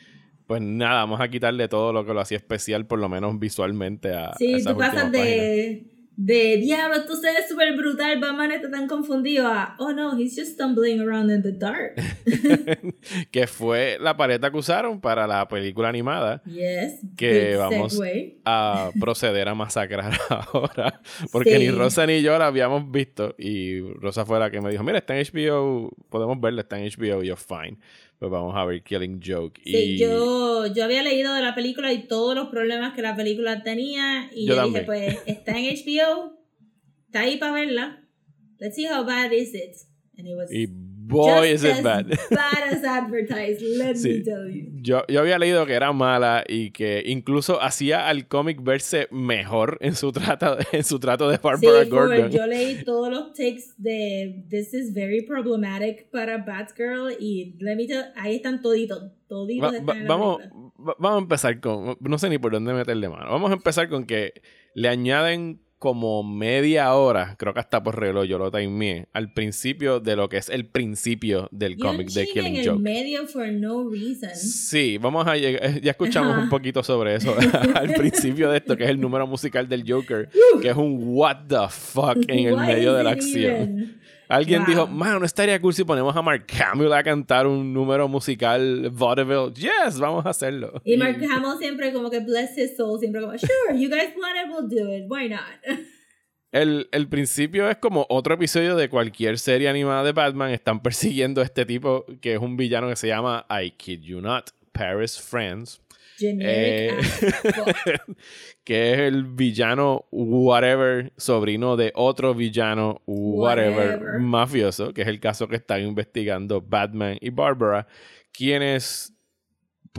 Pues nada, vamos a quitarle todo lo que lo hacía especial, por lo menos visualmente, a, a Sí, esas tú pasas de, de diablo, tú se ves súper brutal, Batman está tan confundido a oh no, he's just stumbling around in the dark. que fue la paleta que usaron para la película animada Yes, Que vamos- segue. a proceder a masacrar ahora. Porque Sí. ni Rosa ni yo la habíamos visto. Y Rosa fue la que me dijo: Mira, está en HBO, podemos verla, está en HBO. Y yo, fine. Pues vamos a ver Killing Joke. Sí, y yo, yo había leído de la película y todos los problemas que la película tenía y Yo yo, dije, pues está en HBO, está ahí para verla. Let's see how bad is it. And it was y boy, is just it as bad. bad as advertised, let Sí. me tell you. Yo, yo había leído que era mala y que incluso hacía al cómic verse mejor en su trato, en su trato de Sí, Barbara for- Gordon. yo leí todos los takes de This is very problematic para Batgirl y let me tell, ahí están toditos, toditos Va- están vamos, va- vamos a empezar con. No sé ni por dónde meterle mano. Vamos a empezar con que le añaden como media hora, creo que hasta por reloj, yo lo timeé, al principio de lo que es el principio del cómic de en Killing el Joke. medio for no reason. Sí, vamos a llegar. eh, Ya escuchamos Ajá. un poquito sobre eso al principio de esto, que es el número musical del Joker, que es un what the fuck en el medio de la acción. even? Alguien Wow. dijo, mano, no estaría cool si ponemos a Mark Hamill a cantar un número musical vaudeville. Yes, vamos a hacerlo. Y Mark Hamill siempre como que bless his soul, siempre como, sure, you guys want it, we'll do it, why not? El, el principio es como otro episodio de cualquier serie animada de Batman. Están persiguiendo a este tipo que es un villano que se llama I Kid You Not, Paris Friends. Eh, que es el villano whatever, sobrino de otro villano whatever, Whatever. mafioso, que es el caso que están investigando Batman y Barbara, quienes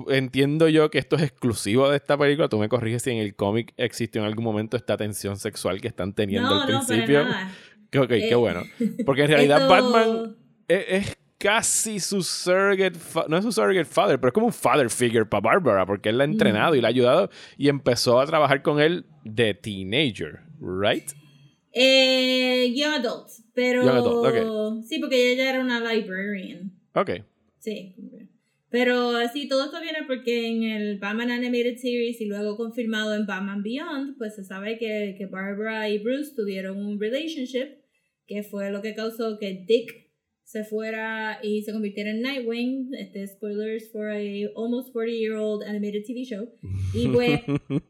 entiendo yo que esto es exclusivo de esta película, tú me corriges si en el cómic existió en algún momento esta tensión sexual que están teniendo No, al no, para principio. nada. Ok, qué Eh, bueno. Porque en realidad Esto- Batman es, es casi su surrogate, no es su surrogate father, pero es como un father figure para Barbara, porque él la ha entrenado y la ha ayudado y empezó a trabajar con él de teenager, right? Eh, young adult, pero... Young adult, Sí, porque ella ya era una librarian. Ok. Sí. Pero sí, todo esto viene porque en el Batman Animated Series y luego confirmado en Batman Beyond, pues se sabe que, que Barbara y Bruce tuvieron un relationship que fue lo que causó que Dick se fuera y se convirtiera en Nightwing. Este, spoilers for a almost 40 year old animated TV show. Y pues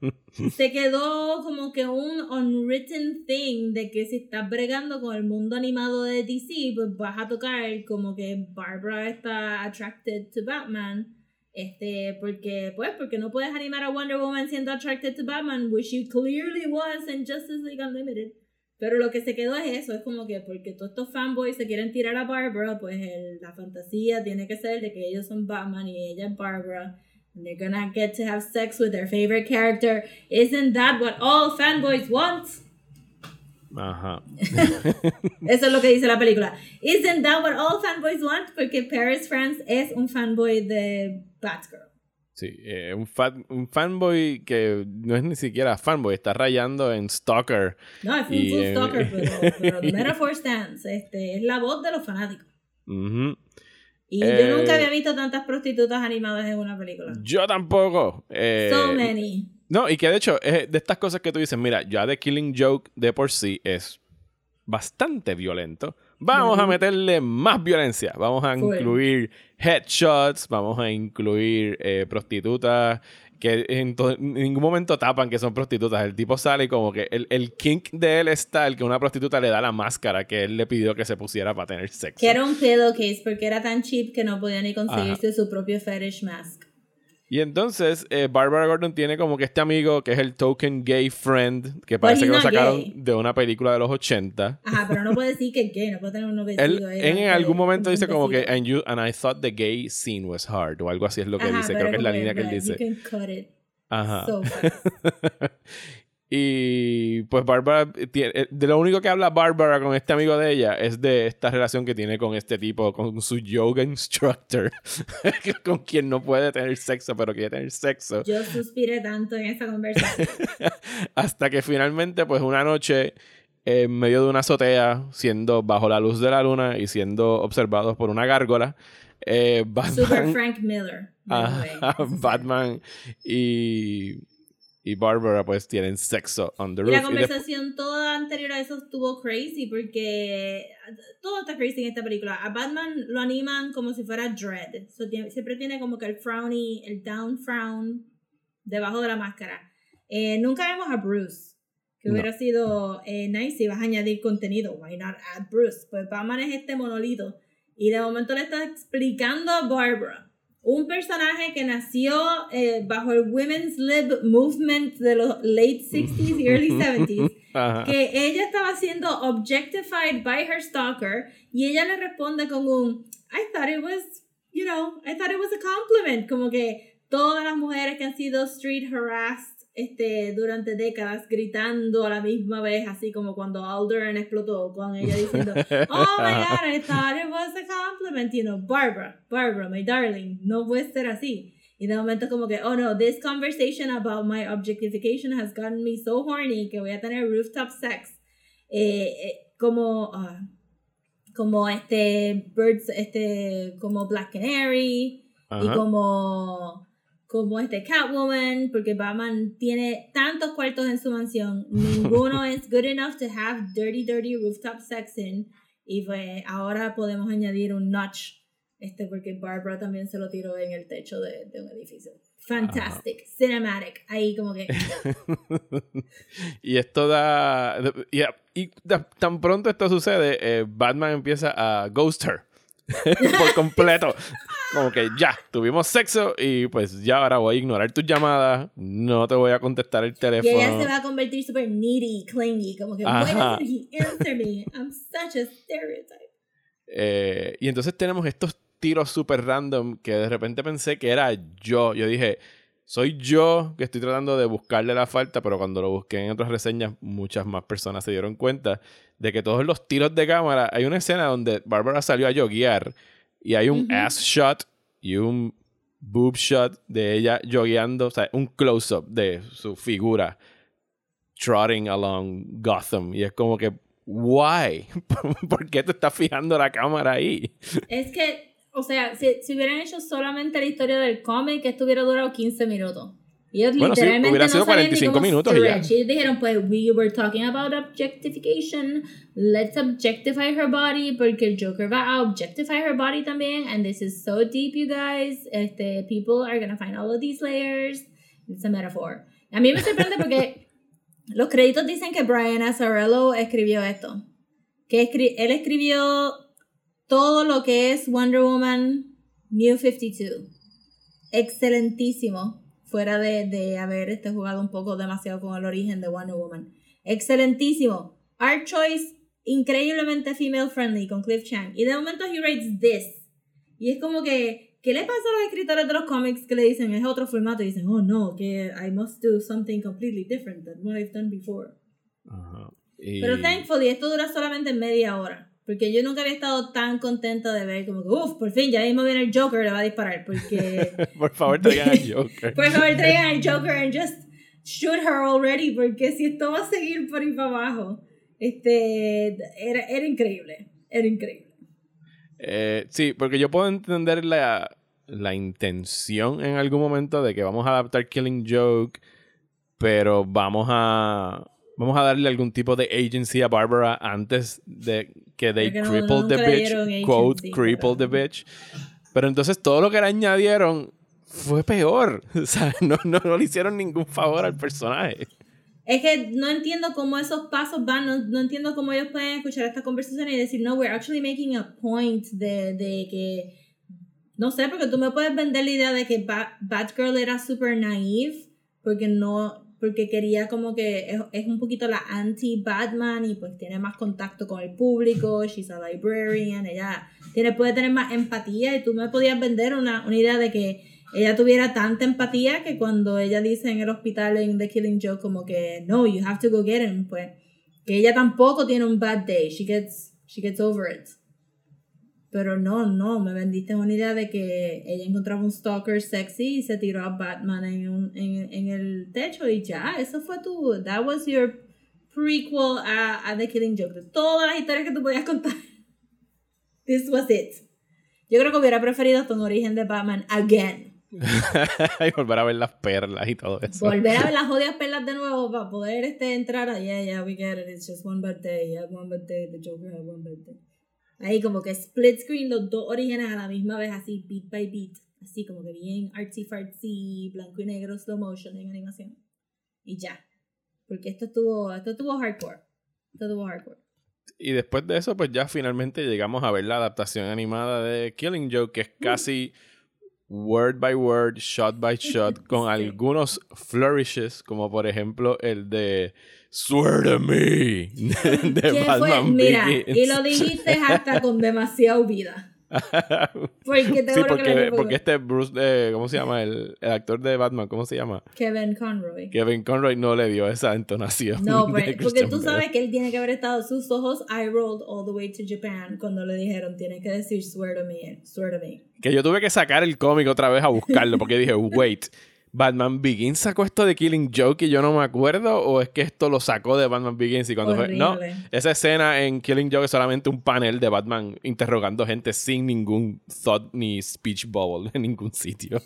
se quedó como que un unwritten thing de que si estás bregando con el mundo animado de DC, pues vas a tocar como que Barbara está attracted to Batman. Este, porque, pues, porque no puedes animar a Wonder Woman siendo attracted to Batman, which she clearly was in Justice League Unlimited. Pero lo que se quedó es eso, es como que porque todos estos fanboys se quieren tirar a Barbara, pues el- la fantasía tiene que ser de que ellos son Batman y ella es Barbara. And they're gonna get to have sex with their favorite character. Isn't that what all fanboys want? Ajá. Eso es lo que dice la película. Isn't that what all fanboys want? Porque Paris France es un fanboy de Batgirl. Sí, eh, un, fan- un fanboy que no es ni siquiera fanboy, está rayando en Stalker. No, es un full eh, stalker, pero, pero Metaphor stands. Este, es la voz de los fanáticos. Y Eh, yo nunca había visto tantas prostitutas animadas en una película. Yo tampoco. eh, so many. No, y que de hecho, de estas cosas que tú dices, mira, ya The Killing Joke de por sí es bastante violento. Vamos a meterle más violencia. Vamos a incluir headshots, vamos a incluir eh, prostitutas que en, ningún momento tapan que son prostitutas. El tipo sale y como que el, el kink de él está el que una prostituta le da la máscara que él le pidió que se pusiera para tener sexo. Que era un pillowcase porque era tan cheap que no podía ni conseguirse su propio fetish mask. Y entonces, eh, Barbara Gordon tiene como que este amigo que es el token gay friend, que parece que lo sacaron gay. de una película de los 80. Ajá, pero no puede decir que es gay, no puede tener un Él vestido ahí en, algún momento dice como que and, you, and I thought the gay scene was hard o algo así es lo que Ajá, dice, creo que es la línea que él "Right, dice. Ajá. so. y pues Barbara tiene, eh, de lo único que habla Barbara con este amigo de ella es de esta relación que tiene con este tipo, con su yoga instructor, con quien no puede tener sexo, pero quiere tener sexo. Yo suspiré tanto en esa conversación. Hasta que finalmente, pues una noche, en medio de una azotea, siendo bajo la luz de la luna y siendo observados por una gárgola, eh, Super Batman, Frank Miller. by the way. Batman y, y Barbara pues tienen sexo on the roof. la conversación toda anterior a eso estuvo crazy porque todo está crazy en esta película. A Batman lo animan como si fuera Dread. So, siempre tiene como que el frowny, el down frown debajo de la máscara. Eh, nunca vemos a Bruce. Que No. hubiera sido eh, nice si vas a añadir contenido. Why not add Bruce? Pues Batman es este monolito. Y de momento le está explicando a Barbara. Un personaje que nació eh, bajo el Women's Lib Movement de los late 60s y early 70s Ajá. que ella estaba siendo objectified by her stalker y ella le responde con un I thought it was, you know, I thought it was a compliment, como que todas las mujeres que han sido street harassed este, durante décadas gritando a la misma vez, así como cuando Aldern explotó, con ella diciendo, oh my god, I thought it was a compliment, you know, Barbara, Barbara, my darling, no puede ser así. Y de momento como que, oh no, this conversation about my objectification has gotten me so horny que voy a tener rooftop sex. Eh, eh, como, ah, como este, birds, este, como Black Canary y Ajá. como, como este Catwoman, porque Batman tiene tantos cuartos en su mansión, ninguno es good enough to have dirty, dirty rooftop sex in. Y pues ahora podemos añadir un notch, este, porque Barbara también se lo tiró en el techo de, de un edificio. Fantastic, cinematic, ahí como que... y esto da. Y, y da- tan pronto esto sucede, eh, Batman empieza a ghost her por completo. Como que ya, tuvimos sexo y pues ya ahora voy a ignorar tus llamadas, no te voy a contestar el Y teléfono. ella se va a convertir super needy, clingy, como que, why Ajá. doesn't he answer me? I'm such a stereotype. Eh, y entonces tenemos estos tiros super random que de repente pensé que era yo. Yo dije, soy yo que estoy tratando de buscarle la falta, pero cuando lo busqué en otras reseñas, muchas más personas se dieron cuenta de que todos los tiros de cámara, hay una escena donde Bárbara salió a yoguear y hay un ass shot y un boob shot de ella jogueando, o sea, un close-up de su figura trotting along Gotham. Y es como que, why? ¿Por qué te estás fijando la cámara ahí? Es que, o sea, si, si hubieran hecho solamente la historia del cómic, esto hubiera durado 15 minutos. Ellos Bueno, sí, literalmente hubiera no sido sabían ni 45 cómo minutos y ya. ellos dijeron, pues, we were talking about objectification. Let's objectify her body, porque el Joker va a objectify her body también. And this is so deep, you guys. Este, people are gonna find all of these layers. It's a metaphor. A mí me sorprende porque los créditos dicen que Brian Azzarello escribió esto. Que escri- él escribió todo lo que es Wonder Woman New 52. Excelentísimo. Fuera de, de haber este, jugado un poco demasiado con el origen de Wonder Woman. Excelentísimo. Art choice increíblemente female friendly con Cliff Chang. Y de momento he writes this. Y es como que, ¿qué le pasa a los escritores de los cómics que le dicen es otro formato? Y dicen, oh no, que I must do something completely different than what I've done before. Y- Pero thankfully esto dura solamente media hora. Porque yo nunca había estado tan contenta de ver como que, uff, por fin, ya mismo viene el Joker, le va a disparar. Porque, Por favor, traigan al Joker. por favor, traigan al Joker and just shoot her already. Porque si esto va a seguir por ahí para abajo, este, era, era increíble. Era increíble. Eh, sí, porque yo puedo entender la, la intención en algún momento de que vamos a adaptar Killing Joke, pero vamos a vamos a darle algún tipo de agency a Barbara antes de que they Porque no- cripple nunca the bitch, quote, agency, cripple pero- the bitch. Pero entonces todo lo que le añadieron fue peor. O sea, no, no, no le hicieron ningún favor al personaje. Es que no entiendo cómo esos pasos van, no, no entiendo cómo ellos pueden escuchar esta conversación y decir, no, we're actually making a point de, de que, no sé, porque tú me puedes vender la idea de que Ba- Batgirl era super naive, porque no, porque quería como que es, es un poquito la anti-Batman y pues tiene más contacto con el público, she's a librarian, ella tiene, puede tener más empatía y tú me podías vender una, una idea de que ella tuviera tanta empatía que cuando ella dice en el hospital en The Killing Joke como que no, you have to go get him, pues que ella tampoco tiene un bad day, she gets, she gets over it. Pero no, no, me vendiste una idea de que ella encontraba un stalker sexy y se tiró a Batman en, un, en, en el techo y ya, eso fue tu, that was your prequel a, a The Killing Joke. De todas las historias que tú podías contar, this was it. Yo creo que hubiera preferido hasta un origen de Batman again. y volver a ver las perlas y todo eso. Volver a ver las jodidas perlas de nuevo para poder este, entrar a, yeah, yeah, we get it, it's just one bad day, yeah, one bad day, the Joker had one bad day. Ahí como que split screen los dos orígenes a la misma vez, así, beat by beat. Así como que bien artsy fartsy, blanco y negro, slow motion en animación. Y ya. Porque esto estuvo, esto estuvo hardcore. Esto estuvo hardcore. Y después de eso, pues ya finalmente llegamos a ver la adaptación animada de Killing Joke, que es casi word by word, shot by shot, con algunos flourishes, como por ejemplo el de Swear to Me de. Batman Mira, Begins. y lo dijiste hasta con demasiado vida. Porque sí, porque, porque este Bruce, de, ¿cómo se llama? El, el actor de Batman, ¿cómo se llama? Kevin Conroy. Kevin Conroy no le dio esa entonación. No, pero- porque Christian tú Bale. sabes que él tiene que haber estado, sus ojos I rolled all the way to Japan cuando le dijeron, tienes que decir swear to me, swear to me. Que yo tuve que sacar el cómic otra vez a buscarlo porque dije, wait, ¿Batman Begins sacó esto de Killing Joke y yo no me acuerdo? ¿O es que esto lo sacó de Batman Begins y cuando fue... No, esa escena en Killing Joke es solamente un panel de Batman interrogando gente sin ningún thought ni speech bubble en ningún sitio.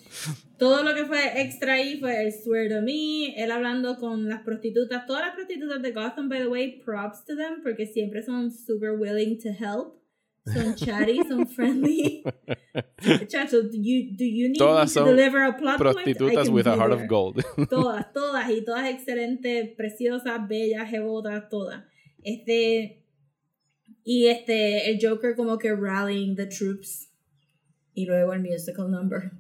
Todo lo que fue extra ahí fue el swear to me, él hablando con las prostitutas, todas las prostitutas de Gotham, by the way, props to them, porque siempre son super willing to help. Son chatty, son friendly. Chacho, do you, do you need Todas to deliver a plot Prostitutas with a heart there. of gold. Todas, todas, y todas excelentes, preciosas, bellas, jebotas, todas. Este, y este, el Joker como que rallying the troops. Y luego el musical number.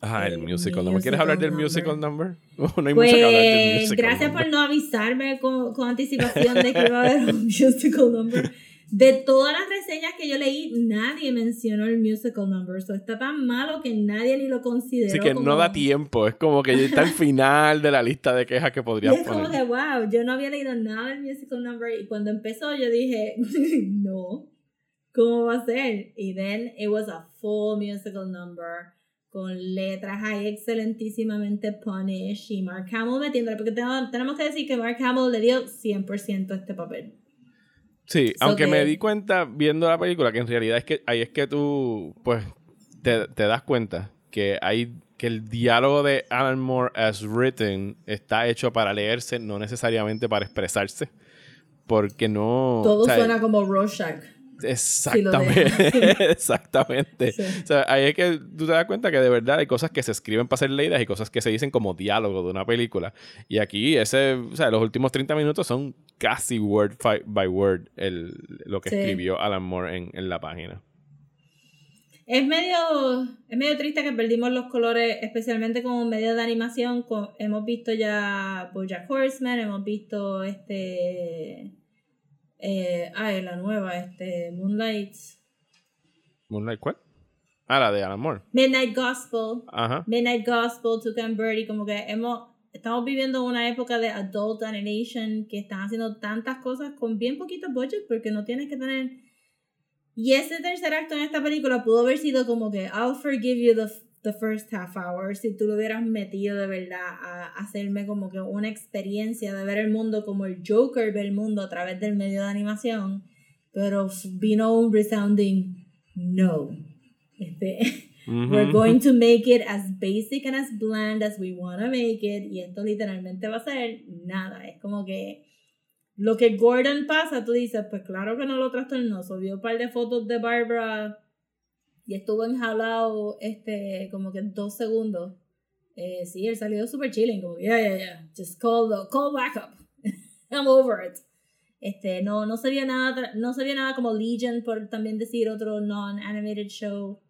Ah, el El musical number. ¿Quieres hablar del musical musical number? no hay mucho que hablar del Pues, musical gracias number. por no avisarme con, con anticipación de que iba a haber un musical number. De todas las reseñas que yo leí, nadie mencionó el musical number. So, está tan malo que nadie ni lo consideró. Así que como- no da tiempo. Es como que ya está al final de la lista de quejas que Y podrías es como poner. que, wow, yo no había leído nada del musical number y cuando empezó yo dije, no, cómo va a ser. Y then it was a full musical number con letras ahí excelentísimamente punished y Mark Hamill metiéndole, porque tenemos, tenemos que decir que Mark Hamill le dio 100% a este papel. Sí, So aunque que- me di cuenta viendo la película que en realidad es que ahí es que tú, pues, te, te das cuenta que hay que el diálogo de Alan Moore as written está hecho para leerse, no necesariamente para expresarse. Porque no. Todo o sea, suena como Rorschach. Exactamente. exactamente. Sí. O sea, ahí es que tú te das cuenta que de verdad hay cosas que se escriben para ser leídas y cosas que se dicen como diálogo de una película. Y aquí, ese, o sea, los últimos 30 minutos son casi word by word el, lo que Sí. escribió Alan Moore en, en la página. Es medio, es medio triste que perdimos los colores, especialmente como medio de animación. Con- hemos visto ya Bojack Horseman, hemos visto este... Eh, ay, la nueva, este, Moonlight... Moonlight, ¿cuál? Ah, la de Alan Moore. Midnight Gospel. Ajá. Midnight Gospel, Tuca and Birdie, como que hemos, estamos viviendo una época de adult animation que están haciendo tantas cosas con bien poquito budget porque no tienes que tener... Y ese tercer acto en esta película pudo haber sido como que I'll forgive you the, the first half hour si tú lo hubieras metido de verdad a hacerme como que una experiencia de ver el mundo como el Joker ve el mundo a través del medio de animación, pero vino un resounding no. Este. We're going to make it as basic and as bland as we want to make it. Y esto literalmente va a ser nada. Es como que lo que Gordon pasa, tú dices, pues claro que no lo trastornó. Subió un par de fotos de Barbara y estuvo enjaulado este, como que dos segundos. Eh, sí, él salió super chilling, como, yeah, yeah, yeah, just call, the, call backup. I'm over it. Este, no, no vio nada, no vio nada como Legion, por también decir otro non-animated show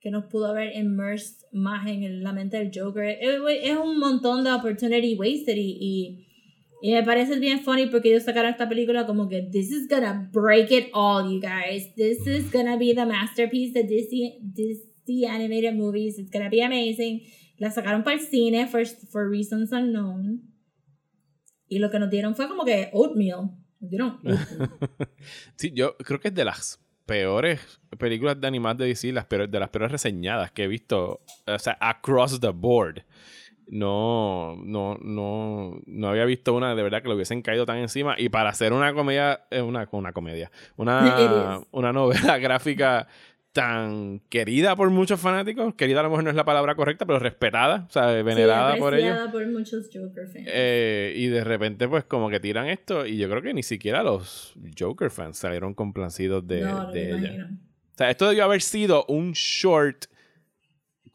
que nos pudo haber immersed más en la mente del Joker. Es, es un montón de opportunity wasted y, y, y me parece bien funny porque ellos sacaron esta película como que this is gonna break it all, you guys. This is gonna be the masterpiece de Disney, Disney animated movies. It's gonna be amazing. La sacaron para el cine for, for reasons unknown. Y lo que nos dieron fue como que oatmeal. Nos dieron oatmeal. Sí, yo creo que es de las peores películas de animadas de DC, las peores, de las peores reseñadas que he visto, o sea, across the board. No, no, no, no había visto una de verdad que le hubiesen caído tan encima. Y para hacer una comedia, eh, una, una comedia, una, una novela gráfica tan querida por muchos fanáticos, querida a lo mejor no es la palabra correcta, pero respetada, o sea, venerada Sí, por ellos. por muchos Joker fans. Eh, y de repente, pues, como que tiran esto. Y yo creo que ni siquiera los Joker fans salieron complacidos de, no, ella. imagino. O sea, esto debió haber sido un short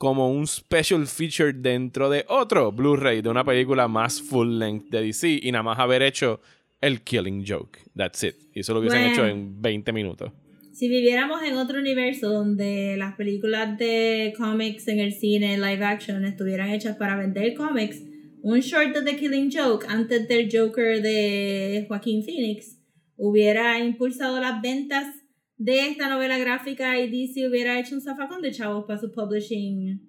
como un special feature dentro de otro Blu-ray de una película más full length de DC y nada más haber hecho el Killing Joke. That's it. Y eso lo hubiesen Bueno. hecho en 20 minutos. Si viviéramos en otro universo donde las películas de cómics en el cine live action estuvieran hechas para vender cómics, un short de The Killing Joke antes del Joker de Joaquín Phoenix hubiera impulsado las ventas de esta novela gráfica y DC hubiera hecho un zafacón de chavos para su publishing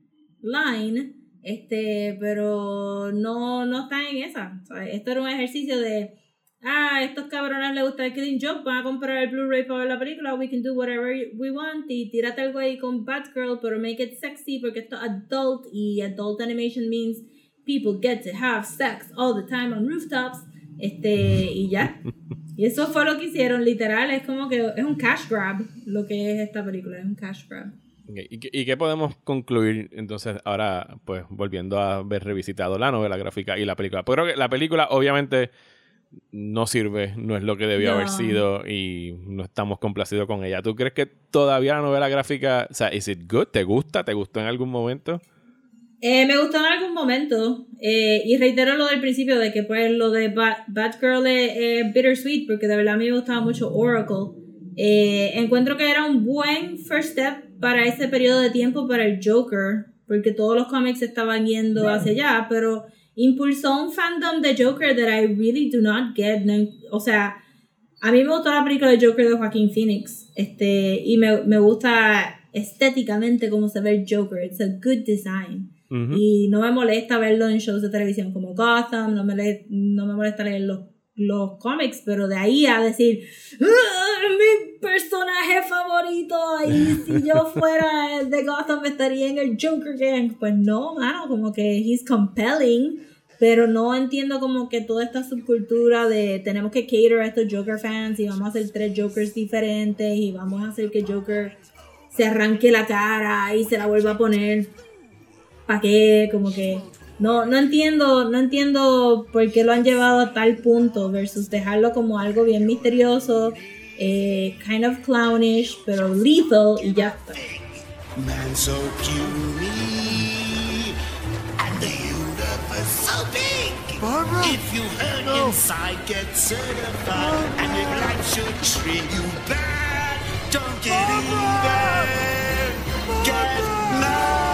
line. Este, pero no, no está en esa. O esto era un ejercicio de ah, estos cabrones les gusta el Killing Joke, van a comprar el Blu-ray para ver la película, we can do whatever we want, y tírate algo ahí con Batgirl, pero make it sexy, porque esto es adult, y adult animation means people get to have sex all the time on rooftops, este, y ya. Y eso fue lo que hicieron, literal, es como que es un cash grab, lo que es esta película, es un cash grab. ¿Y, qué, y qué podemos concluir entonces ahora, pues, volviendo a ver revisitado la novela gráfica y la película? Pero creo que la película, obviamente, no sirve, no es lo que debió No. haber sido y no estamos complacidos con ella. ¿Tú crees que todavía la novela gráfica, o sea, is it good? ¿Te gusta? ¿Te gustó en algún momento? Eh, me gustó en algún momento. eh, y reitero lo del principio de que pues lo de Bat Batgirl es, es bittersweet porque de verdad a mí me gustaba mucho Oracle. Eh, encuentro que era un buen first step para ese periodo de tiempo para el Joker porque todos los cómics estaban yendo hacia allá, pero impulsó un fandom de Joker that I really do not get. No- o sea, a mí me gustó la película de Joker de Joaquín Phoenix. Este, y me, me gusta estéticamente cómo se ve el Joker. It's a good design. Y no me molesta verlo en shows de televisión como Gotham, no me, le- no me molesta leer los, los cómics, pero de ahí a decir, "Ah, mi personaje favorito y si yo fuera de Gotham estaría en el Joker Gang. Pues no, mano, como que he's compelling, pero no entiendo como que toda esta subcultura de tenemos que cater a estos Joker fans y vamos a hacer tres Jokers diferentes y vamos a hacer que Joker se arranque la cara y se la vuelva a poner. ¿Para qué? Como que no, no entiendo, no entiendo por qué lo han llevado a tal punto versus dejarlo como algo bien misterioso, eh, kind of clownish, pero lethal y ya está. Man so puny, and the universe so big. If you hurt inside, get certified. And if life should treat you bad, don't get even. Get mad.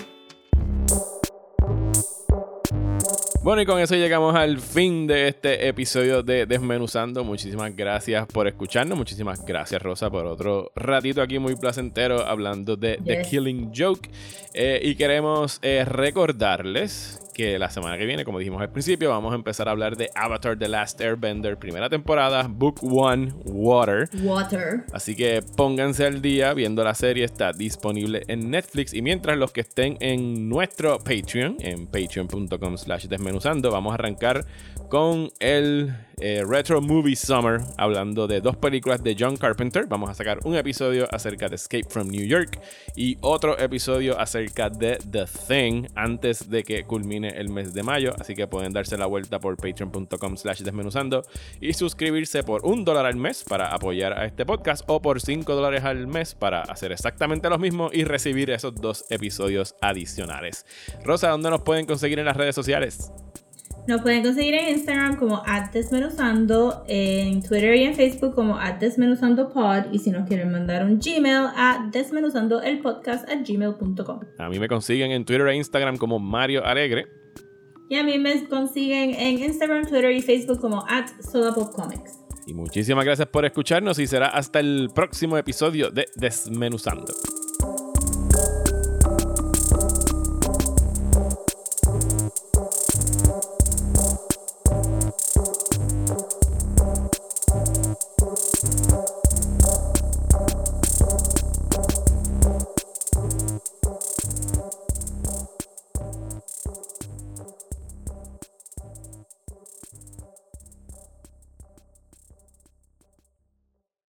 Bueno, y con eso llegamos al fin de este episodio de Desmenuzando. Muchísimas gracias por escucharnos. Muchísimas gracias, Rosa, por otro ratito aquí muy placentero hablando de The. Killing Joke. Eh, y queremos eh, recordarles que la semana que viene, como dijimos al principio, vamos a empezar a hablar de Avatar The Last Airbender, primera temporada, Book One, Water. Water. Así que pónganse al día viendo la serie, está disponible en Netflix. Y mientras los que estén en nuestro Patreon, en patreon.com slash desmenuzando, vamos a arrancar con el eh, Retro Movie Summer, hablando de dos películas de John Carpenter. Vamos a sacar un episodio acerca de Escape from New York y otro episodio acerca de The Thing antes de que culmine el mes de mayo. Así que pueden darse la vuelta por patreon.com slash desmenuzando y suscribirse por un dólar al mes para apoyar a este podcast o por cinco dólares al mes para hacer exactamente lo mismo y recibir esos dos episodios adicionales. Rosa, ¿dónde nos pueden conseguir en las redes sociales? Nos pueden conseguir en Instagram como desmenuzando, en Twitter y en Facebook como desmenuzandopod y si nos quieren mandar un Gmail a desmenuzandoelpodcast at gmail.com. A mí me consiguen en Twitter e Instagram como Mario Alegre. Y a mí me consiguen en Instagram, Twitter y Facebook como at Y muchísimas gracias por escucharnos y será hasta el próximo episodio de Desmenuzando.